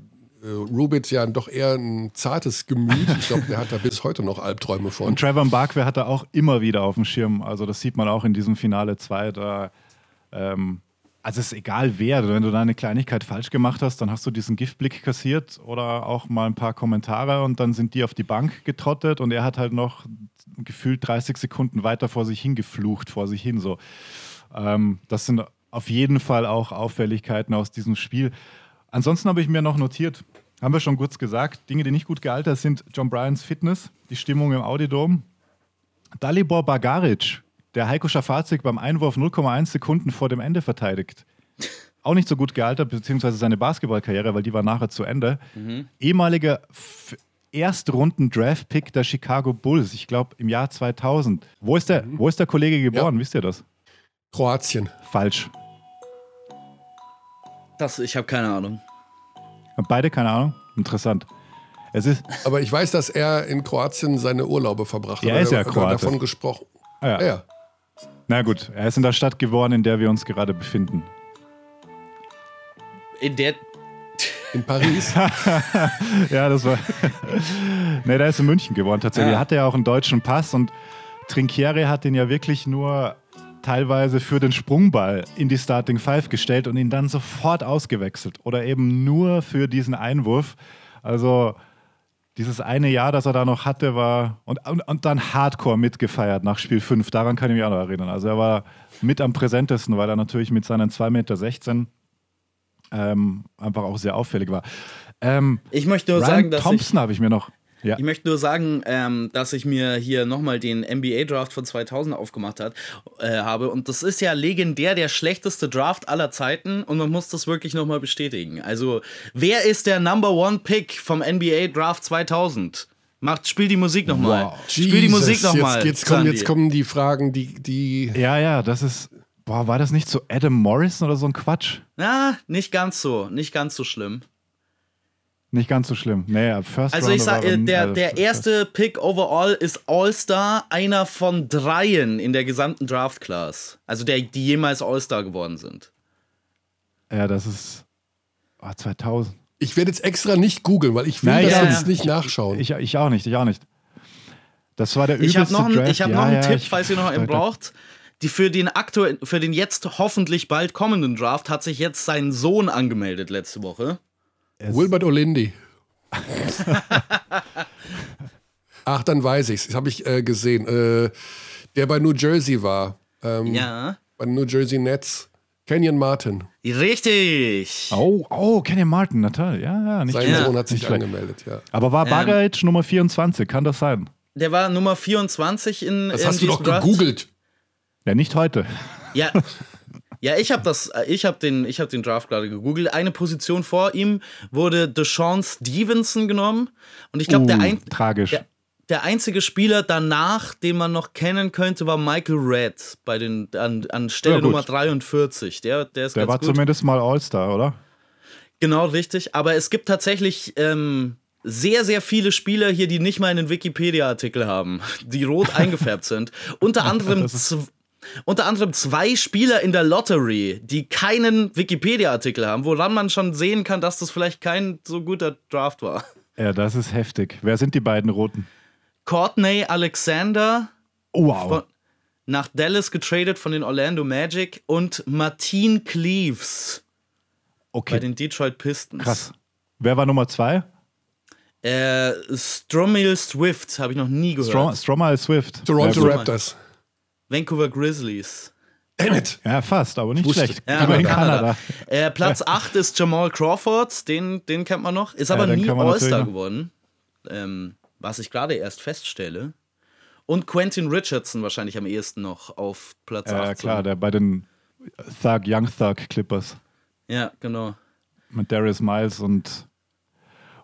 äh, Rubit ja doch eher ein zartes Gemüt. Ich glaube, der hat da bis heute noch Albträume von. Und Trevor Barkware hat er auch immer wieder auf dem Schirm. Also das sieht man auch in diesem Finale 2. Da ähm, also es ist egal wer, wenn du da eine Kleinigkeit falsch gemacht hast, dann hast du diesen Giftblick kassiert oder auch mal ein paar Kommentare und dann sind die auf die Bank getrottet und er hat halt noch gefühlt 30 Sekunden weiter vor sich hingeflucht, vor sich hin so. Ähm, das sind auf jeden Fall auch Auffälligkeiten aus diesem Spiel. Ansonsten habe ich mir noch notiert, haben wir schon kurz gesagt, Dinge, die nicht gut gealtert sind, John Bryans Fitness, die Stimmung im Audidom. Dalibor Bagaric, der Heiko Schafazik beim Einwurf 0,1 Sekunden vor dem Ende verteidigt. Auch nicht so gut gealtert, beziehungsweise seine Basketballkarriere, weil die war nachher zu Ende. Mhm. Ehemaliger Erstrunden-Draft-Pick der Chicago Bulls, ich glaube im Jahr 2000. Wo ist der, mhm. wo ist der Kollege geboren? Ja. Wisst ihr das? Kroatien. Falsch. Das, ich habe keine Ahnung. beide keine Ahnung? Interessant. Es ist Aber ich weiß, dass er in Kroatien seine Urlaube verbracht hat. Er ist ja Kroate. davon gesprochen. Ah, ja. ja. Na gut, er ist in der Stadt geboren, in der wir uns gerade befinden. In der. In Paris? <laughs> ja, das war. ne, der ist in München geboren tatsächlich. Ja. Er hatte ja auch einen deutschen Pass und Trinkieri hat ihn ja wirklich nur teilweise für den Sprungball in die Starting Five gestellt und ihn dann sofort ausgewechselt. Oder eben nur für diesen Einwurf. Also dieses eine Jahr, das er da noch hatte, war und, und, und, dann Hardcore mitgefeiert nach Spiel 5. Daran kann ich mich auch noch erinnern. Also er war mit am präsentesten, weil er natürlich mit seinen 2,16 Meter ähm, einfach auch sehr auffällig war. Ähm, ich möchte nur Ryan sagen, dass Thompson habe ich mir noch. Ja. Ich möchte nur sagen, ähm, dass ich mir hier nochmal den NBA-Draft von 2000 aufgemacht hat, äh, habe. Und das ist ja legendär der schlechteste Draft aller Zeiten. Und man muss das wirklich nochmal bestätigen. Also, wer ist der Number One Pick vom NBA-Draft 2000? Macht, spiel die Musik nochmal. Wow. Spiel die Musik nochmal. Jetzt, jetzt, kommen, jetzt kommen die Fragen, die, die. Ja, ja, das ist. Boah, war das nicht so Adam Morrison oder so ein Quatsch? Na, nicht ganz so. Nicht ganz so schlimm. Nicht ganz so schlimm. Naja, First Also ich sag, äh, der, also der erste Pick overall ist All-Star, einer von dreien in der gesamten Draft-Class. Also der, die jemals All-Star geworden sind. Ja, das ist oh, 2000. Ich werde jetzt extra nicht googeln, weil ich will naja, das ja, jetzt ja. nicht nachschauen. Ich, ich, auch nicht, ich auch nicht. Das war der übelste Ich habe noch, einen, ich hab ja, noch einen Tipp, falls ihr noch einen braucht. Die für den aktuell, für den jetzt hoffentlich bald kommenden Draft hat sich jetzt sein Sohn angemeldet letzte Woche. Wilbert Olindi. <laughs> Ach, dann weiß ich's. Das habe ich äh, gesehen. Äh, der bei New Jersey war. Ähm, ja. Bei New Jersey Nets. Kenyon Martin. Richtig. Oh, oh, Kenyon Martin, na toll. Ja, ja, nicht Sein Sohn hat sich angemeldet, ja. Aber war Bagaric ähm, Nummer 24? Kann das sein? Der war Nummer 24 in. Das in hast du doch gegoogelt. Ja, nicht heute. Ja, <laughs> Ja, ich habe das, äh, ich habe den, ich habe den Draft gerade gegoogelt. Eine Position vor ihm wurde Deshaun Stevenson genommen und ich glaube uh, der ein, tragisch. Der, der, einzige Spieler danach, den man noch kennen könnte, war Michael Red bei den an, an Stelle ja, Nummer 43. Der, der ist Der war gut. zumindest mal All-Star, oder? Genau, richtig. Aber es gibt tatsächlich ähm, sehr, sehr viele Spieler hier, die nicht mal einen Wikipedia-Artikel haben, die rot eingefärbt sind. <laughs> Unter anderem unter anderem zwei Spieler in der Lottery, die keinen Wikipedia-Artikel haben, woran man schon sehen kann, dass das vielleicht kein so guter Draft war. Ja, das ist heftig. Wer sind die beiden Roten? Courtney Alexander. Wow. Von, nach Dallas getradet von den Orlando Magic und Martin Cleaves. Okay. Bei den Detroit Pistons. Krass. Wer war Nummer zwei? Äh, Stromil Swift, habe ich noch nie gehört. Strom Stromil Swift. Toronto Raptors. Vancouver Grizzlies. Damn it. Ja, fast, aber nicht schlecht. Ja, aber in Kanada. Kanada. Äh, Platz 8 ist Jamal Crawford, den, den kennt man noch. Ist aber ja, nie All-Star geworden. Ähm, was ich gerade erst feststelle. Und Quentin Richardson wahrscheinlich am ehesten noch auf Platz 8. Ja, klar, der bei den Thug, Young Thug Clippers. Ja, genau. Mit Darius Miles und,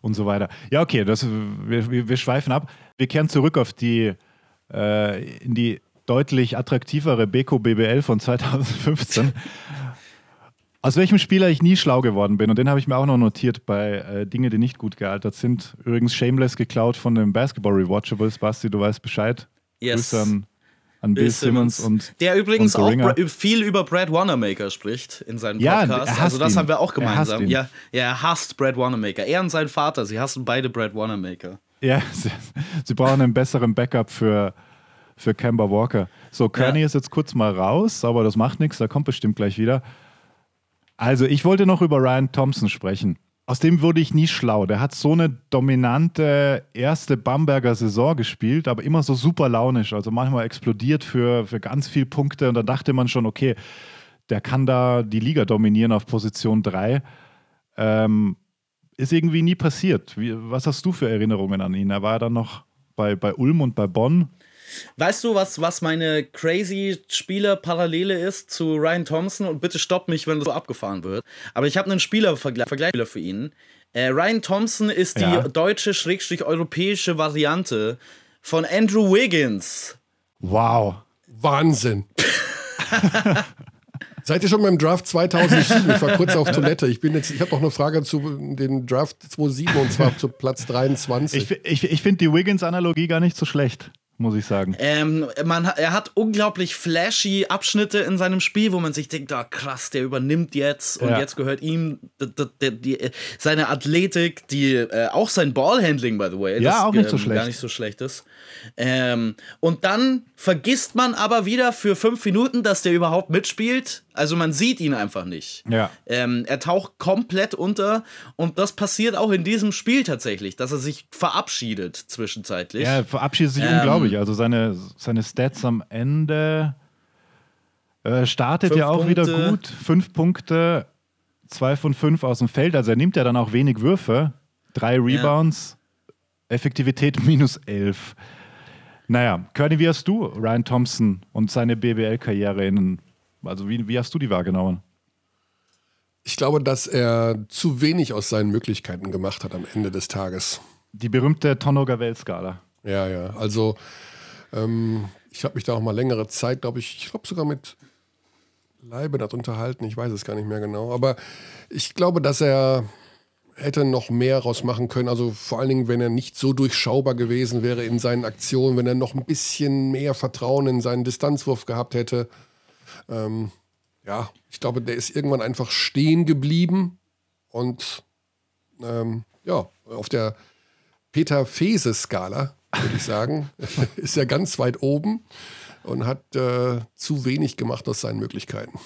und so weiter. Ja, okay, das, wir, wir, wir schweifen ab. Wir kehren zurück auf die, äh, in die deutlich attraktivere Beko BBL von 2015. Aus welchem Spieler ich nie schlau geworden bin, und den habe ich mir auch noch notiert bei äh, Dinge, die nicht gut gealtert sind. Übrigens Shameless geklaut von dem Basketball Rewatchables. Basti, du weißt Bescheid. Yes. Grüße an, an Bill, Bill Simmons. Simmons. und Der übrigens und auch viel über Brad Wanamaker spricht in seinem Podcast. Ja, also das ihn. haben wir auch gemeinsam. Ja, ja, er hasst Brad Wanamaker. Er und sein Vater, sie hassen beide Brad Wanamaker. Ja, <laughs> sie, sie brauchen einen besseren Backup für für Kemba Walker. So, Kearney ja. ist jetzt kurz mal raus, aber das macht nichts, da kommt bestimmt gleich wieder. Also, ich wollte noch über Ryan Thompson sprechen. Aus dem wurde ich nie schlau. Der hat so eine dominante erste Bamberger Saison gespielt, aber immer so super launisch. Also manchmal explodiert für, für ganz viele Punkte und da dachte man schon, okay, der kann da die Liga dominieren auf Position 3. Ähm, ist irgendwie nie passiert. Wie, was hast du für Erinnerungen an ihn? Er war ja dann noch bei, bei Ulm und bei Bonn. Weißt du, was, was meine crazy Spieler-Parallele ist zu Ryan Thompson? Und bitte stopp mich, wenn das so abgefahren wird. Aber ich habe einen Spieler-Vergleich für ihn. Äh, Ryan Thompson ist die ja. deutsche, schrägstrich europäische Variante von Andrew Wiggins. Wow. Wahnsinn. <laughs> Seid ihr schon beim Draft 2007? Ich war kurz auf Toilette. Ich ich habe noch eine Frage zu dem Draft 2007 und zwar zu Platz 23. Ich, ich, ich finde die Wiggins-Analogie gar nicht so schlecht muss ich sagen. Ähm, man, er hat unglaublich flashy Abschnitte in seinem Spiel, wo man sich denkt, oh, krass, der übernimmt jetzt und ja. jetzt gehört ihm die, die, die, seine Athletik, die äh, auch sein Ballhandling, by the way, ja, das, auch nicht so ähm, schlecht. gar nicht so schlecht ist. Ähm, und dann vergisst man aber wieder für fünf Minuten, dass der überhaupt mitspielt. Also man sieht ihn einfach nicht. Ja. Ähm, er taucht komplett unter und das passiert auch in diesem Spiel tatsächlich, dass er sich verabschiedet zwischenzeitlich. Ja, er verabschiedet sich ähm, unglaublich. Also seine, seine Stats am Ende äh, startet ja auch Punkte. wieder gut. Fünf Punkte, zwei von fünf aus dem Feld. Also er nimmt ja dann auch wenig Würfe. Drei Rebounds, ja. Effektivität <laughs> minus elf. Naja, Körny, wie hast du Ryan Thompson und seine BBL-Karriere in, also wie, wie hast du die wahrgenommen? Ich glaube, dass er zu wenig aus seinen Möglichkeiten gemacht hat am Ende des Tages. Die berühmte Tonno-Gavel-Skala. Ja, ja. Also, ähm, ich habe mich da auch mal längere Zeit, glaube ich, ich glaube sogar mit Leibenat unterhalten. Ich weiß es gar nicht mehr genau. Aber ich glaube, dass er hätte noch mehr rausmachen können. Also vor allen Dingen, wenn er nicht so durchschaubar gewesen wäre in seinen Aktionen, wenn er noch ein bisschen mehr Vertrauen in seinen Distanzwurf gehabt hätte. Ähm, ja, ich glaube, der ist irgendwann einfach stehen geblieben und ähm, ja, auf der Peter Fese-Skala, würde ich sagen, <laughs> ist er ganz weit oben und hat äh, zu wenig gemacht aus seinen Möglichkeiten.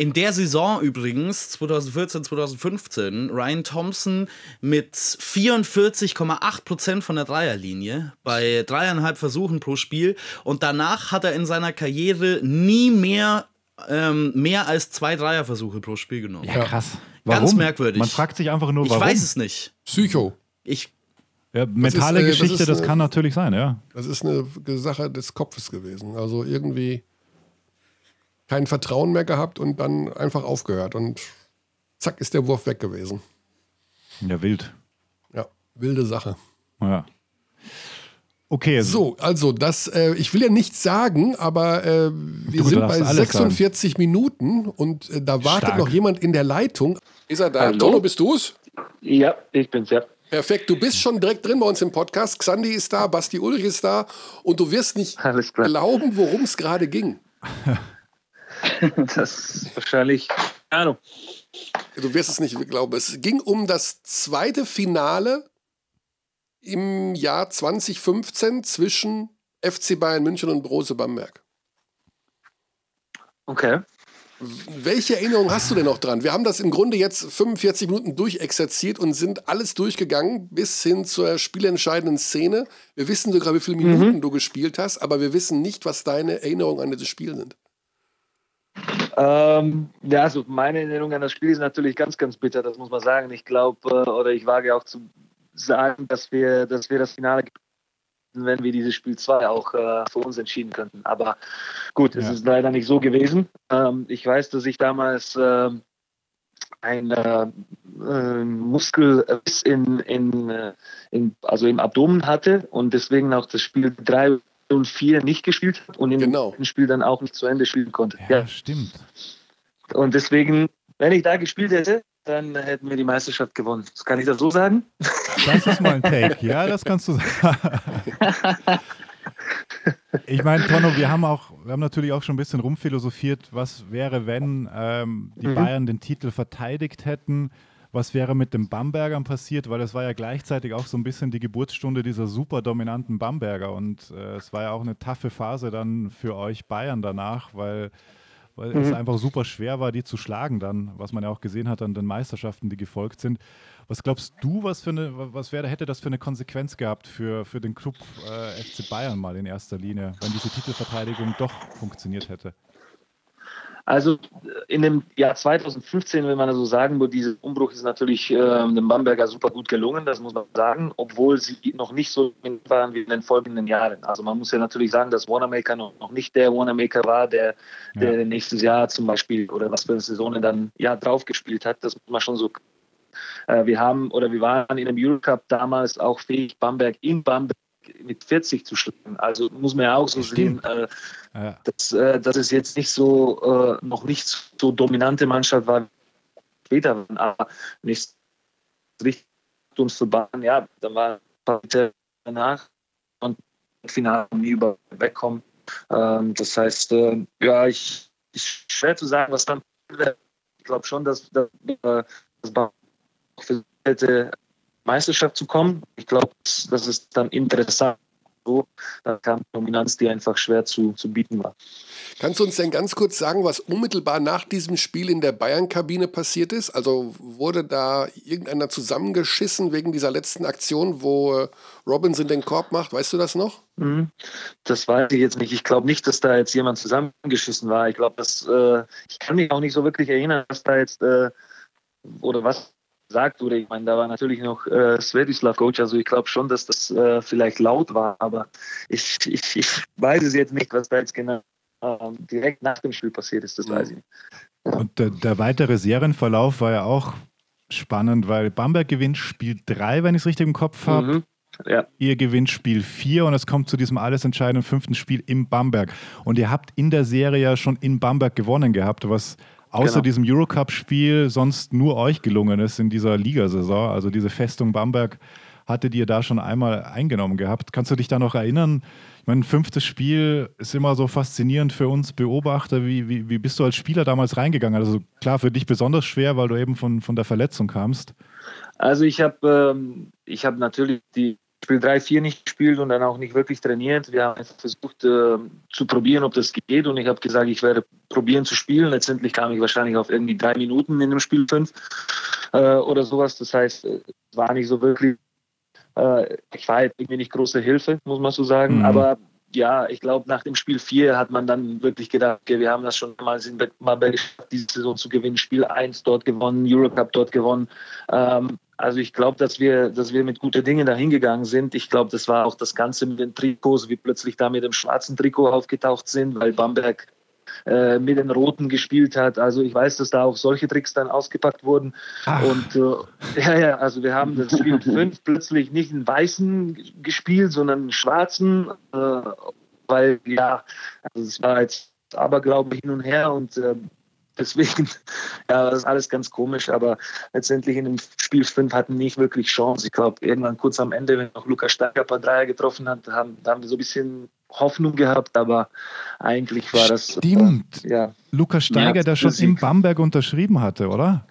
In der Saison übrigens, 2014, 2015, Ryan Thompson mit 44,8% von der Dreierlinie bei dreieinhalb Versuchen pro Spiel. Und danach hat er in seiner Karriere nie mehr, ähm, mehr als zwei Dreierversuche pro Spiel genommen. Ja, krass. Warum? Ganz merkwürdig. Man fragt sich einfach nur, warum. Ich weiß es nicht. Psycho. Ich ja, mentale das ist, äh, Geschichte, das, das eine, kann natürlich sein, ja. Das ist eine Sache des Kopfes gewesen. Also irgendwie kein Vertrauen mehr gehabt und dann einfach aufgehört. Und zack, ist der Wurf weg gewesen. Ja, wild. Ja, wilde Sache. Ja. Okay. So, also das, äh, ich will ja nichts sagen, aber äh, wir du sind bei 46 sagen. Minuten und äh, da wartet Stark. noch jemand in der Leitung. Ist er da? Hallo? Tono, bist du es? Ja, ich bin's, ja. Perfekt, du bist schon direkt drin bei uns im Podcast. Xandi ist da, Basti Ulrich ist da und du wirst nicht glauben, worum es gerade ging. <laughs> <laughs> das ist wahrscheinlich, keine Ahnung. Du wirst es nicht glauben. Es ging um das zweite Finale im Jahr 2015 zwischen FC Bayern München und Brose Bamberg. Okay. Welche Erinnerung hast du denn noch dran? Wir haben das im Grunde jetzt 45 Minuten durchexerziert und sind alles durchgegangen bis hin zur spielentscheidenden Szene. Wir wissen sogar, wie viele Minuten mhm. du gespielt hast, aber wir wissen nicht, was deine Erinnerungen an dieses Spiel sind. Ähm, ja, also meine Erinnerung an das Spiel ist natürlich ganz, ganz bitter, das muss man sagen. Ich glaube, äh, oder ich wage auch zu sagen, dass wir, dass wir das Finale wenn wir dieses Spiel 2 auch äh, für uns entschieden könnten. Aber gut, ja. es ist leider nicht so gewesen. Ähm, ich weiß, dass ich damals äh, ein äh, äh Muskelriss in, in, äh, in, also im Abdomen hatte und deswegen auch das Spiel 3 und 4 nicht gespielt hat und im genau. Spiel dann auch nicht zu Ende spielen konnte. Ja, ja, stimmt. Und deswegen, wenn ich da gespielt hätte, dann hätten wir die Meisterschaft gewonnen. Kann ich das so sagen? Das ist mal ein Take. Ja, das kannst du sagen. Ich meine, Tonno, wir haben auch, wir haben natürlich auch schon ein bisschen rumphilosophiert, was wäre, wenn ähm, die mhm. Bayern den Titel verteidigt hätten was wäre mit den Bambergern passiert, weil es war ja gleichzeitig auch so ein bisschen die Geburtsstunde dieser super dominanten Bamberger und äh, es war ja auch eine taffe Phase dann für euch Bayern danach, weil, weil mhm. es einfach super schwer war, die zu schlagen dann, was man ja auch gesehen hat an den Meisterschaften, die gefolgt sind. Was glaubst du, was für eine, was wäre, hätte das für eine Konsequenz gehabt für, für den Club äh, FC Bayern mal in erster Linie, wenn diese Titelverteidigung doch funktioniert hätte? Also in dem Jahr 2015, wenn man so sagen würde, dieser Umbruch ist natürlich äh, dem Bamberger super gut gelungen, das muss man sagen, obwohl sie noch nicht so waren wie in den folgenden Jahren. Also man muss ja natürlich sagen, dass Wanamaker noch, noch nicht der Wanamaker war, der, der ja. nächstes Jahr zum Beispiel oder was für eine Saison dann ja drauf gespielt hat. Das muss man schon so. Äh, wir haben oder wir waren in dem Eurocup damals auch fähig, Bamberg in Bamberg mit 40 zu schlagen. Also muss man ja auch so sehen, äh, ja. dass, äh, dass es jetzt nicht so, äh, noch nicht so dominante Mannschaft war später, aber nicht richtig uns zu bahnen. Ja, dann war ein paar danach und Finale nie über wegkommen. Ähm, das heißt, äh, ja, ich, ich schwer zu sagen, was dann. Ich glaube schon, dass, dass, äh, das für hätte Meisterschaft zu kommen. Ich glaube, das ist dann interessant. So, da kam Dominanz, die einfach schwer zu, zu bieten war. Kannst du uns denn ganz kurz sagen, was unmittelbar nach diesem Spiel in der Bayern-Kabine passiert ist? Also wurde da irgendeiner zusammengeschissen wegen dieser letzten Aktion, wo äh, Robinson den Korb macht? Weißt du das noch? Mhm. Das weiß ich jetzt nicht. Ich glaube nicht, dass da jetzt jemand zusammengeschissen war. Ich glaube, dass äh, ich kann mich auch nicht so wirklich erinnern, dass da jetzt äh, oder was gesagt wurde. Ich meine, da war natürlich noch äh, Svetislav Coach, also ich glaube schon, dass das äh, vielleicht laut war, aber ich, ich, ich weiß es jetzt nicht, was da jetzt genau äh, direkt nach dem Spiel passiert ist, das weiß ich nicht. Und der, der weitere Serienverlauf war ja auch spannend, weil Bamberg gewinnt Spiel 3, wenn ich es richtig im Kopf habe. Mhm. Ja. Ihr gewinnt Spiel 4 und es kommt zu diesem alles entscheidenden fünften Spiel in Bamberg. Und ihr habt in der Serie ja schon in Bamberg gewonnen gehabt, was außer genau. diesem Eurocup-Spiel sonst nur euch gelungen ist in dieser Ligasaison. Also diese Festung Bamberg hattet ihr da schon einmal eingenommen gehabt. Kannst du dich da noch erinnern? Ich meine, fünftes Spiel ist immer so faszinierend für uns Beobachter. Wie, wie, wie bist du als Spieler damals reingegangen? Also klar, für dich besonders schwer, weil du eben von, von der Verletzung kamst. Also ich habe ähm, hab natürlich die Spiel 3, 4 nicht gespielt und dann auch nicht wirklich trainiert. Wir haben versucht äh, zu probieren, ob das geht und ich habe gesagt, ich werde probieren zu spielen. Letztendlich kam ich wahrscheinlich auf irgendwie drei Minuten in dem Spiel 5 äh, oder sowas. Das heißt, es war nicht so wirklich, äh, ich war halt irgendwie nicht große Hilfe, muss man so sagen. Mhm. Aber ja, ich glaube, nach dem Spiel 4 hat man dann wirklich gedacht, okay, wir haben das schon mal in geschafft, diese Saison zu gewinnen. Spiel 1 dort gewonnen, Eurocup dort gewonnen. Ähm, also ich glaube, dass wir, dass wir mit guten Dingen dahin gegangen sind. Ich glaube, das war auch das Ganze mit den Trikots, wie plötzlich da mit dem schwarzen Trikot aufgetaucht sind, weil Bamberg äh, mit den Roten gespielt hat. Also ich weiß, dass da auch solche Tricks dann ausgepackt wurden. Ach. Und äh, ja, ja, also wir haben das Spiel 5 <laughs> plötzlich nicht in weißen gespielt, sondern in schwarzen, äh, weil ja, also es war jetzt Aberglaube hin und her und äh, Deswegen, <laughs> ja, das ist alles ganz komisch, aber letztendlich in dem Spiel 5 hatten nicht wirklich Chance. Ich glaube, irgendwann kurz am Ende, wenn noch Lukas Steiger ein paar Dreier getroffen hat, haben, da haben wir so ein bisschen Hoffnung gehabt, aber eigentlich war das. Stimmt. Äh, ja. Lukas Steiger, der schon in Bamberg unterschrieben hatte, oder?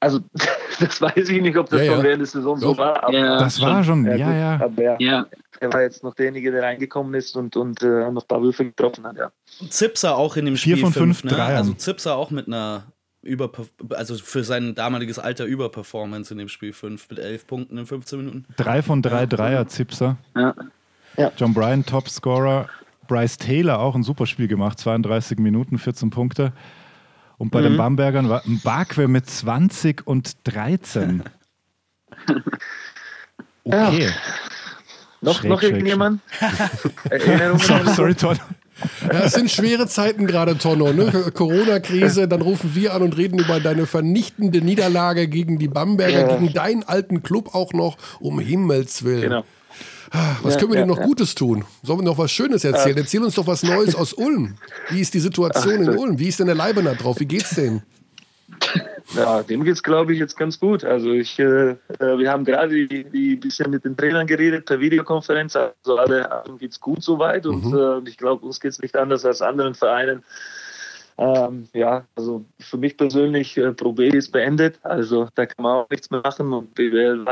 Also, <laughs> das weiß ich nicht, ob das ja, schon während der Saison so war. Aber das war schon, ja, ja. Aber ja, er war jetzt noch derjenige, der reingekommen ist und, und äh, noch ein paar Würfe getroffen hat, ja. Zipser auch in dem Spiel. 4 von 5, ne? Also Zipser auch mit einer über, also für sein damaliges Alter Überperformance in dem Spiel 5 mit 11 Punkten in 15 Minuten. 3 von 3 Dreier Zipser. Ja. ja. John Bryan Topscorer. Bryce Taylor auch ein super Spiel gemacht, 32 Minuten, 14 Punkte. Und bei mhm. den Bambergern war ein Bakwe mit 20 und 13. <laughs> Okay. Ja. Noch, schräg, noch irgendjemand? <laughs> sorry, sorry, Tonno. Ja, es sind schwere Zeiten gerade, Tonno. Ne? Corona-Krise, dann rufen wir an und reden über deine vernichtende Niederlage gegen die Bamberger, ja. gegen deinen alten Club auch noch, um Himmels Willen. Genau. Was ja, können wir denn noch Gutes tun? Sollen wir noch was Schönes erzählen? Erzähl uns doch was Neues aus Ulm. Wie ist die Situation in Ulm? Wie ist denn der Leibener drauf? Wie geht's denn? <laughs> Ja, dem geht es, glaube ich, jetzt ganz gut. Also ich, äh, äh wir haben gerade die bisschen mit den Trainern geredet per Videokonferenz. Also alle geht es gut soweit und mhm. äh, ich glaube, uns geht es nicht anders als anderen Vereinen. Ähm, ja, also für mich persönlich, äh, Pro B ist beendet. Also da kann man auch nichts mehr machen und BWL,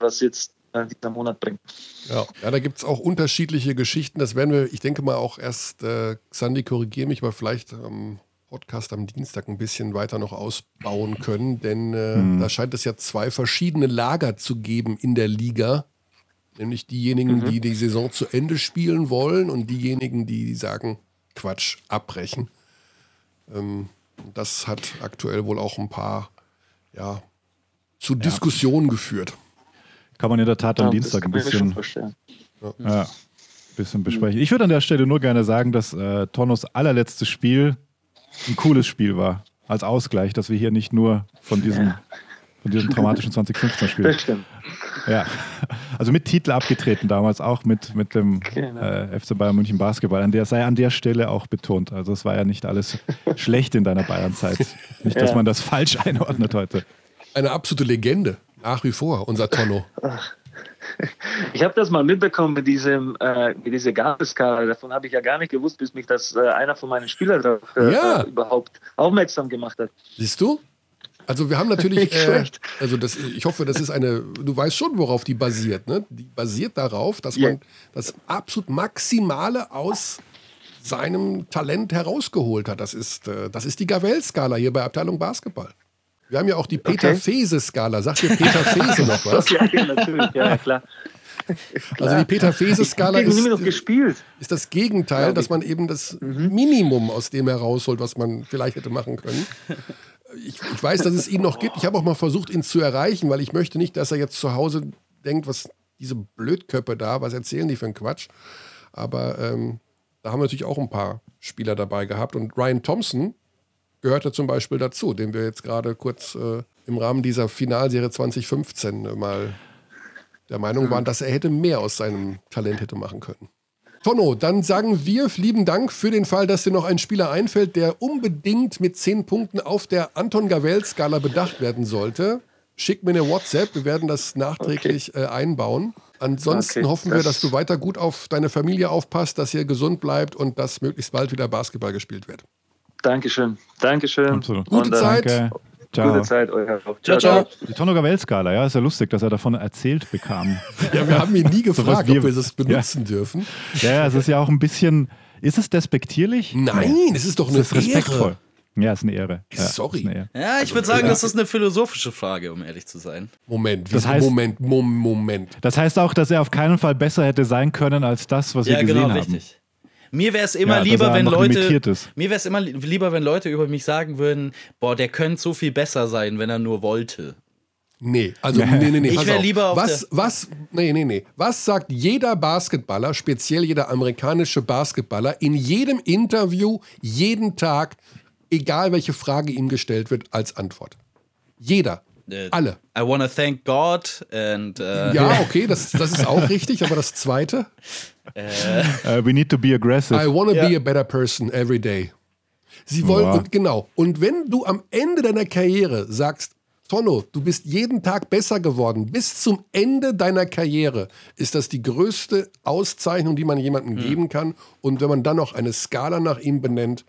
was jetzt äh, dieser Monat bringt. Ja, ja da gibt es auch unterschiedliche Geschichten. Das werden wir, ich denke mal, auch erst, äh, Sandy, korrigiere mich, aber vielleicht ähm, Podcast am Dienstag ein bisschen weiter noch ausbauen können, denn äh, mhm. da scheint es ja zwei verschiedene Lager zu geben in der Liga. Nämlich diejenigen, mhm. die die Saison zu Ende spielen wollen und diejenigen, die sagen, Quatsch, abbrechen. Ähm, Das hat aktuell wohl auch ein paar, ja, zu Diskussionen geführt. Kann man in der Tat am Ja, Dienstag ein bisschen, ja, bisschen besprechen. Ich würde an der Stelle nur gerne sagen, dass äh, Tonos allerletztes Spiel ein cooles Spiel war. Als Ausgleich, dass wir hier nicht nur von diesem, von diesem traumatischen 2015-Spiel. Das stimmt. Ja, also mit Titel abgetreten damals auch mit, mit dem Genau. äh, FC Bayern München Basketball. An der sei an der Stelle auch betont. Also es war ja nicht alles schlecht in deiner Bayern-Zeit. Nicht, dass Ja. man das falsch einordnet heute. Eine absolute Legende, nach wie vor, unser Tonno. <laughs> Ich habe das mal mitbekommen mit diesem äh, mit dieser Gabelskala. Davon habe ich ja gar nicht gewusst, bis mich das äh, einer von meinen Spielern darauf äh, Ja. überhaupt aufmerksam gemacht hat. Siehst du? Also wir haben natürlich, <laughs> Nicht äh, schlecht. also das, ich hoffe, das ist eine, du weißt schon, worauf die basiert. Ne? Die basiert darauf, dass Ja. man das absolut Maximale aus seinem Talent herausgeholt hat. Das ist, äh, das ist die Gavel-Skala hier bei Abteilung Basketball. Wir haben ja auch die Peter-Fese-Skala. Sagt dir Peter Fese noch <laughs> was? Ja, ja, natürlich, ja, ja, klar. Also die Peter-Fese-Skala Gegen ist, ist das Gegenteil, dass man eben das Minimum aus dem herausholt, was man vielleicht hätte machen können. Ich, ich weiß, dass es ihn noch gibt. Ich habe auch mal versucht, ihn zu erreichen, weil ich möchte nicht, dass er jetzt zu Hause denkt, was diese Blödköppe da, was erzählen die für einen Quatsch. Aber ähm, da haben wir natürlich auch ein paar Spieler dabei gehabt. Und Ryan Thompson gehörte zum Beispiel dazu, den wir jetzt gerade kurz äh, im Rahmen dieser Finalserie 2015 mal der Meinung waren, dass er hätte mehr aus seinem Talent hätte machen können. Tonno, dann sagen wir lieben Dank für den Fall, dass dir noch ein Spieler einfällt, der unbedingt mit 10 Punkten auf der Anton Gavel-Skala bedacht werden sollte. Schick mir eine WhatsApp, wir werden das nachträglich äh, einbauen. Ansonsten Okay, hoffen wir, das- dass du weiter gut auf deine Familie aufpasst, dass ihr gesund bleibt und dass möglichst bald wieder Basketball gespielt wird. Dankeschön. Dankeschön. Absolut. Gute Und, Zeit. Danke. Ciao. Gute Zeit euch auch. Ciao, ciao. Die Tonno Gavel-Skala, ja, ist ja lustig, dass er davon erzählt bekam. <laughs> Ja, wir haben ihn nie <laughs> gefragt, wir- ob wir das benutzen dürfen. Ja, ja, es ist ja auch ein bisschen. Ist es despektierlich? Nein, es ist doch Es eine ist respektvoll. Ehre. Ja, ist eine Ehre. Ja, Sorry. Ist eine Ehre. Ja, ich würde sagen, das ist eine philosophische Frage, um ehrlich zu sein. Moment, Das wieso? heißt- Moment, Mom Moment. Das heißt auch, dass er auf keinen Fall besser hätte sein können als das, was wir Ja, gesehen genau, haben. richtig. Mir wäre es immer Ja, lieber, er wenn Leute. Mir wäre es immer li- lieber, wenn Leute über mich sagen würden, boah, der könnte so viel besser sein, wenn er nur wollte. Nee, also nee, nee, nee. Ich pass wär auf. lieber auf was, was, nee, nee, nee. Was sagt jeder Basketballer, speziell jeder amerikanische Basketballer, in jedem Interview, jeden Tag, egal welche Frage ihm gestellt wird, als Antwort? Jeder. Äh, Alle. I wanna thank God and äh, Ja, okay, das, das ist auch richtig, aber das Zweite, Äh, we need to be aggressive. I wanna Ja. be a better person every day. Sie wollen, und genau, und wenn du am Ende deiner Karriere sagst, Tonno, du bist jeden Tag besser geworden, bis zum Ende deiner Karriere, ist das die größte Auszeichnung, die man jemandem Hm. geben kann. Und wenn man dann noch eine Skala nach ihm benennt,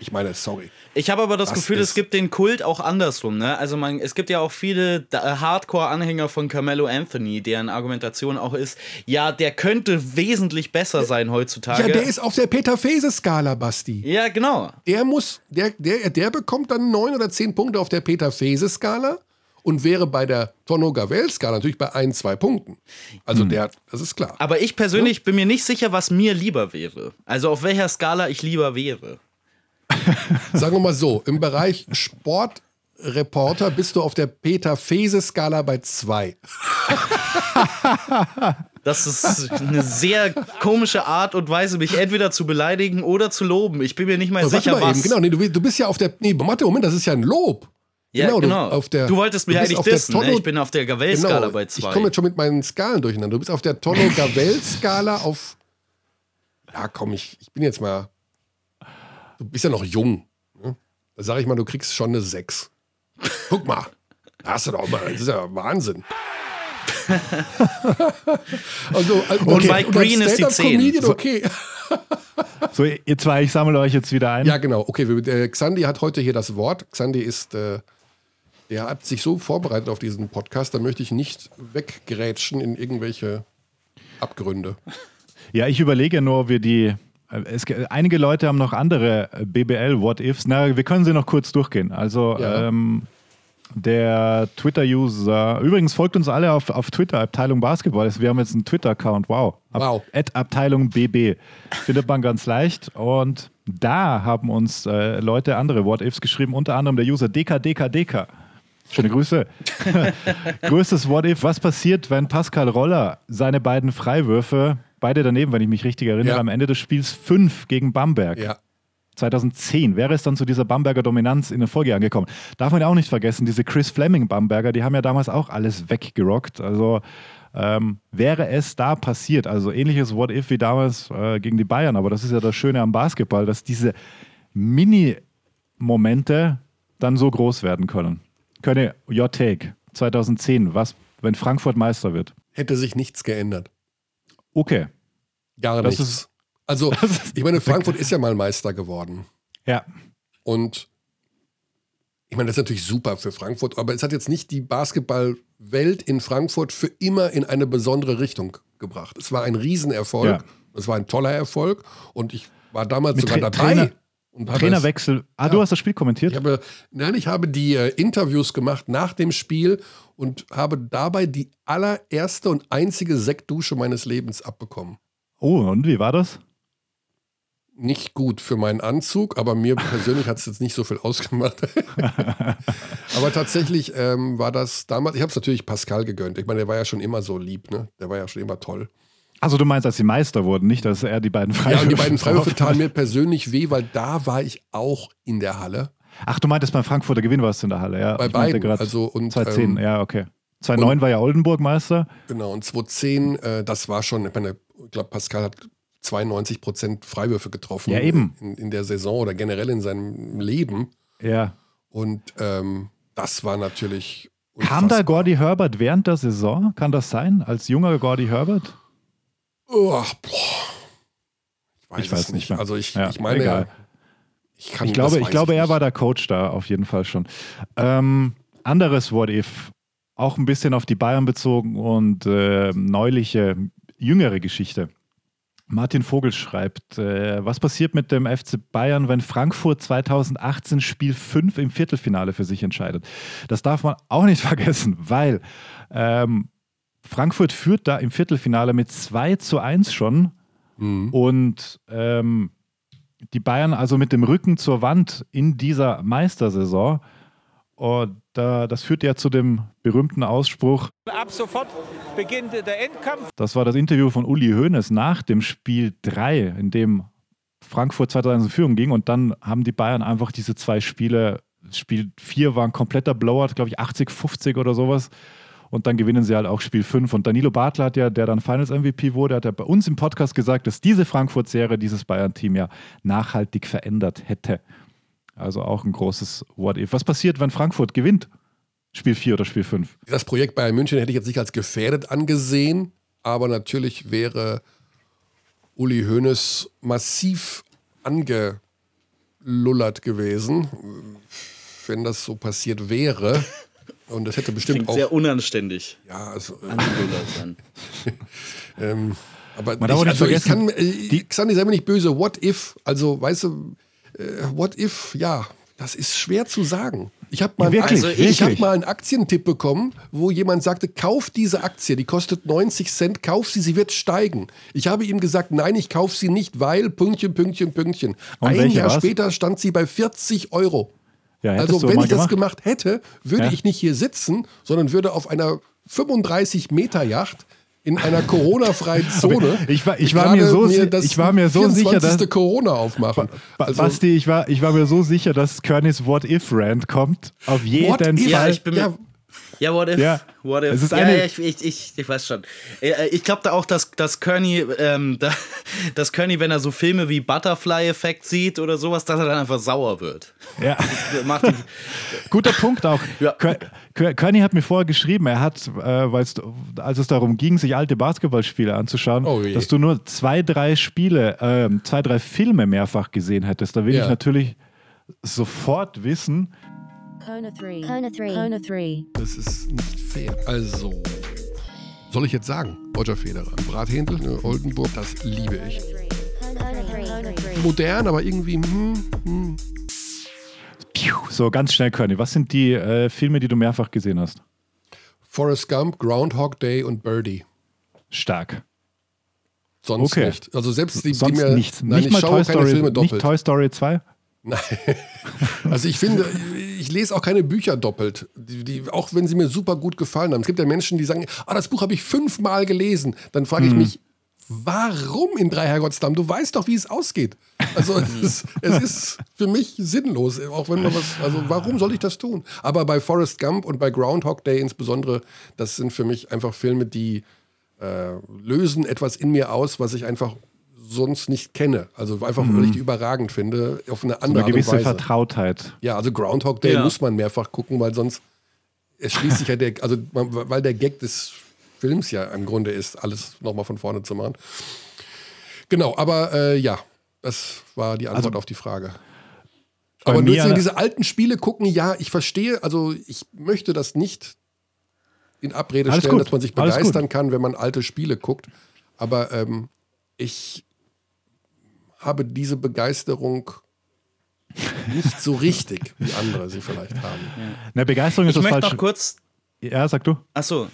ich meine, sorry. Ich habe aber das Das Gefühl, es gibt den Kult auch andersrum. Ne? Also man, es gibt ja auch viele da- Hardcore-Anhänger von Carmelo Anthony, deren Argumentation auch ist, ja, der könnte wesentlich besser sein heutzutage. Ja, der ist auf der Peter-Fese-Skala, Basti. ja, genau. Der muss, der, der, der bekommt dann neun oder zehn Punkte auf der Peter-Fese-Skala und wäre bei der Tonno-Gavel-Skala natürlich bei ein, zwei Punkten. Also der, das ist klar. Aber ich persönlich bin mir nicht sicher, was mir lieber wäre. Also auf welcher Skala ich lieber wäre. <laughs> Sagen wir mal so, im Bereich Sportreporter bist du auf der Peter-Fese-Skala bei zwei. <laughs> Das ist eine sehr komische Art und Weise, mich entweder zu beleidigen oder zu loben. Ich bin mir nicht mal warte sicher, mal was. eben, genau, nee, du, du bist ja auf der, nee, warte, Moment, das ist ja ein Lob. Ja, Genau, genau. du- auf der- du wolltest mich du eigentlich dissen. Ne? Ich bin auf der Gavel-Skala Genau, bei ich zwei. komme jetzt schon mit meinen Skalen durcheinander. Du bist auf der Tonno-Gavel-Skala auf, ja komm, ich, ich bin jetzt mal, du bist ja noch jung. Ne? Da sage ich mal, du kriegst schon eine 6. Guck mal, hast du doch mal, das ist ja Wahnsinn. <laughs> also, also, Und Mike als Green ist die Stand-up-Comedian, 10. Okay. So, ihr zwei, ich sammle euch jetzt wieder ein. Ja, genau. Okay, wir- äh, Xandi hat heute hier das Wort. Xandi ist, äh, der hat sich so vorbereitet auf diesen Podcast, da möchte ich nicht weggerätschen in irgendwelche Abgründe. Ja, ich überlege nur, ob wir die. Äh, Es, einige Leute haben noch andere äh, BBL-What-Ifs. Na, wir können sie noch kurz durchgehen. Also, Ja. ähm, der Twitter-User, übrigens folgt uns alle auf, auf Twitter, Abteilung Basketball. Wir haben jetzt einen Twitter-Account, wow. Ab, Wow. At Abteilung BB. Findet man ganz leicht. Und Da haben uns äh, Leute andere What-Ifs geschrieben, unter anderem der User DKDKDK. Schöne Grüße. <laughs> Größtes What-If. Was passiert, wenn Pascal Roller seine beiden Freiwürfe, beide daneben, wenn ich mich richtig erinnere, Ja. am Ende des Spiels 5 gegen Bamberg? Ja. 2010 wäre es dann zu dieser Bamberger Dominanz in den Folge angekommen. Darf man ja auch nicht vergessen, diese Chris Fleming Bamberger, die haben ja damals auch alles weggerockt. Also ähm, wäre es da passiert, also ähnliches What If wie damals äh, gegen die Bayern, aber das ist ja das Schöne am Basketball, dass diese Mini-Momente dann so groß werden können. Könne, your take, 2010, was, wenn Frankfurt Meister wird? Hätte sich nichts geändert. Okay, Gar Das nichts. ist- also, <laughs> das ich meine, Frankfurt ist ja mal Meister geworden. ja, Und ich meine, das ist natürlich super für Frankfurt, aber es hat jetzt nicht die Basketballwelt in Frankfurt für immer in eine besondere Richtung gebracht. Es war ein Riesenerfolg. Ja. Es war ein toller Erfolg und ich war damals Mit sogar dabei. Trainer- und Trainerwechsel. Ah, Ja. du hast das Spiel kommentiert? Ich habe, nein, ich habe die äh, Interviews gemacht nach dem Spiel und habe dabei die allererste und einzige Sektdusche meines Lebens abbekommen. oh, und wie war das? Nicht gut für meinen Anzug, aber mir persönlich hat es jetzt nicht so viel ausgemacht. <laughs> aber tatsächlich ähm, war das damals, ich habe es natürlich Pascal gegönnt. Ich meine, der war ja schon immer so lieb, ne? Der war ja schon immer toll. Also du meinst, als sie Meister wurden, nicht, dass er die beiden Freiwürfe Ja, und die beiden Freiwürfe taten mir persönlich weh, weil da war ich auch in der Halle. Ach, du meintest beim Frankfurter Gewinn warst du in der Halle, ja. Bei Ich beiden. Also, und, 2010, ähm, ja, okay. 2009 war ja Oldenburg Meister. Genau, und 2010, äh, das war schon, ich meine, ich glaube, Pascal hat 92 Prozent Freiwürfe getroffen. Ja, eben. In, in der Saison oder generell in seinem Leben. Ja. Und ähm, das war natürlich. Kam da unfassbar. Gordy Herbert während der Saison? Kann das sein? Als junger Gordy Herbert? Oh, boah. Ich weiß, Ich weiß nicht mehr. Also ich, Ja, ich meine, egal. ich kann Ich glaube, ich glaube er war der Coach da auf jeden Fall schon. Ähm, anderes What If, auch ein bisschen auf die Bayern bezogen und äh, neuliche, jüngere Geschichte. Martin Vogel schreibt, äh, was passiert mit dem FC Bayern, wenn Frankfurt 2018 Spiel 5 im Viertelfinale für sich entscheidet? Das darf man auch nicht <laughs> vergessen, weil ähm, Frankfurt führt da im Viertelfinale mit 2 zu 1 schon Mhm. und ähm, die Bayern also mit dem Rücken zur Wand in dieser Meistersaison. Und äh, das führt ja zu dem berühmten Ausspruch, Ab sofort beginnt der Endkampf. das war das Interview von Uli Hoeneß nach dem Spiel 3, in dem Frankfurt 2001 in Führung ging. Und dann haben die Bayern einfach diese zwei Spiele, Spiel 4 war ein kompletter Blowout, glaube ich 80, 50 oder sowas. Und dann gewinnen sie halt auch Spiel 5. Und Danilo Bartler hat ja, der dann Finals MVP wurde, hat ja bei uns im Podcast gesagt, dass diese Frankfurt-Serie dieses Bayern-Team ja nachhaltig verändert hätte. Also auch ein großes What-If. Was passiert, wenn Frankfurt gewinnt? Spiel 4 oder Spiel 5? Das Projekt Bayern München hätte ich jetzt nicht als gefährdet angesehen, aber natürlich wäre Uli Hoeneß massiv angelullert gewesen, wenn das so passiert wäre. Und das hätte bestimmt Klingt auch. sehr unanständig. Ja, also, äh, <laughs> ähm, aber Man ich, nicht also ich kann, äh, die- Xandi, sei mir nicht böse, what if, also weißt du, äh, what if, ja, das ist schwer zu sagen. Ich habe mal, Ja, ich hab mal einen Aktientipp bekommen, wo jemand sagte, kauf diese Aktie, die kostet 90 Cent, kauf sie, sie wird steigen. Ich habe ihm gesagt, nein, ich kaufe sie nicht, weil Pünktchen, Pünktchen, Pünktchen. Und Ein Jahr war's? später stand sie bei 40 Euro. Ja, Also wenn ich das gemacht hätte, würde Ja. ich nicht hier sitzen, sondern würde auf einer 35 Meter Yacht in einer Corona-freien <laughs> Zone. ich war- ich war mir so das ich war mir so sicher, dass- 24. Corona aufmachen. Also, Basti, ich war, ich war mir so sicher, dass Környs What-If-Rand kommt. Auf jeden What Fall. if? Ja, ich bin mir- ja, Ja, what if? Ja. What if? Es ist ja, eine- ja, ich, ich, ich, ich weiß schon. Äh, äh, Ich glaube da auch, dass, dass Kearney, ähm, <laughs> da, dass Kearney, wenn er so Filme wie Butterfly-Effekt sieht oder sowas, dass er dann einfach sauer wird. Ja. Das Macht ihn, <laughs> Guter Punkt auch. Ja. Körny hat mir vorher geschrieben, er hat, äh, weil's, als es darum ging, sich alte Basketballspiele anzuschauen, Oh dass du nur zwei, drei Spiele, ähm, zwei, drei Filme mehrfach gesehen hättest. Da will Ja. ich natürlich sofort wissen, Kona 3. Kona 3. Kona 3. das ist nicht fair. Also, soll ich jetzt sagen, Roger Federer, Brathändel, ne, Oldenburg, das liebe ich. Kona 3. Kona 3. Modern, aber irgendwie, hm, hm. so ganz schnell Körny, was sind die äh, Filme, die du mehrfach gesehen hast? Forrest Gump, Groundhog Day und Birdie. Stark. Sonst Okay. nicht. Also selbst die, die Sonst mir, nichts. Nein, nicht ich mal schaue Toy keine Story, Filme nicht doppelt. Toy Story 2? Nein. <laughs> Also ich finde, ich lese auch keine Bücher doppelt, die, die, auch wenn sie mir super gut gefallen haben. Es gibt ja Menschen, die sagen, ah, das Buch habe ich fünfmal gelesen. Dann frage ich Hm. mich, warum in drei Herrgottsnamen? Du weißt doch, wie es ausgeht. Also <laughs> es, ist- es ist für mich sinnlos, auch wenn man was, also warum soll ich das tun? Aber bei Forrest Gump und bei Groundhog Day insbesondere, das sind für mich einfach Filme, die äh, lösen etwas in mir aus, was ich einfach sonst nicht kenne. Also einfach, weil ich die überragend finde, auf eine So andere eine gewisse Art und Weise. Vertrautheit. Ja, also Groundhog Day Ja. muss man mehrfach gucken, weil sonst erschließt sich ja der, also man, weil der Gag des Films ja im Grunde ist, alles nochmal von vorne zu machen. Genau, aber äh, ja, das war die Antwort Also, auf die Frage. Aber mir- deswegen diese alten Spiele gucken, ja, ich verstehe, also ich möchte das nicht in Abrede Alles stellen, gut, dass man sich begeistern kann, wenn man alte Spiele guckt. Aber ähm, ich habe diese Begeisterung nicht so richtig, wie andere sie vielleicht haben. Ne, Begeisterung ist Ich das möchte falsche. noch kurz Ja, sag du. Achso.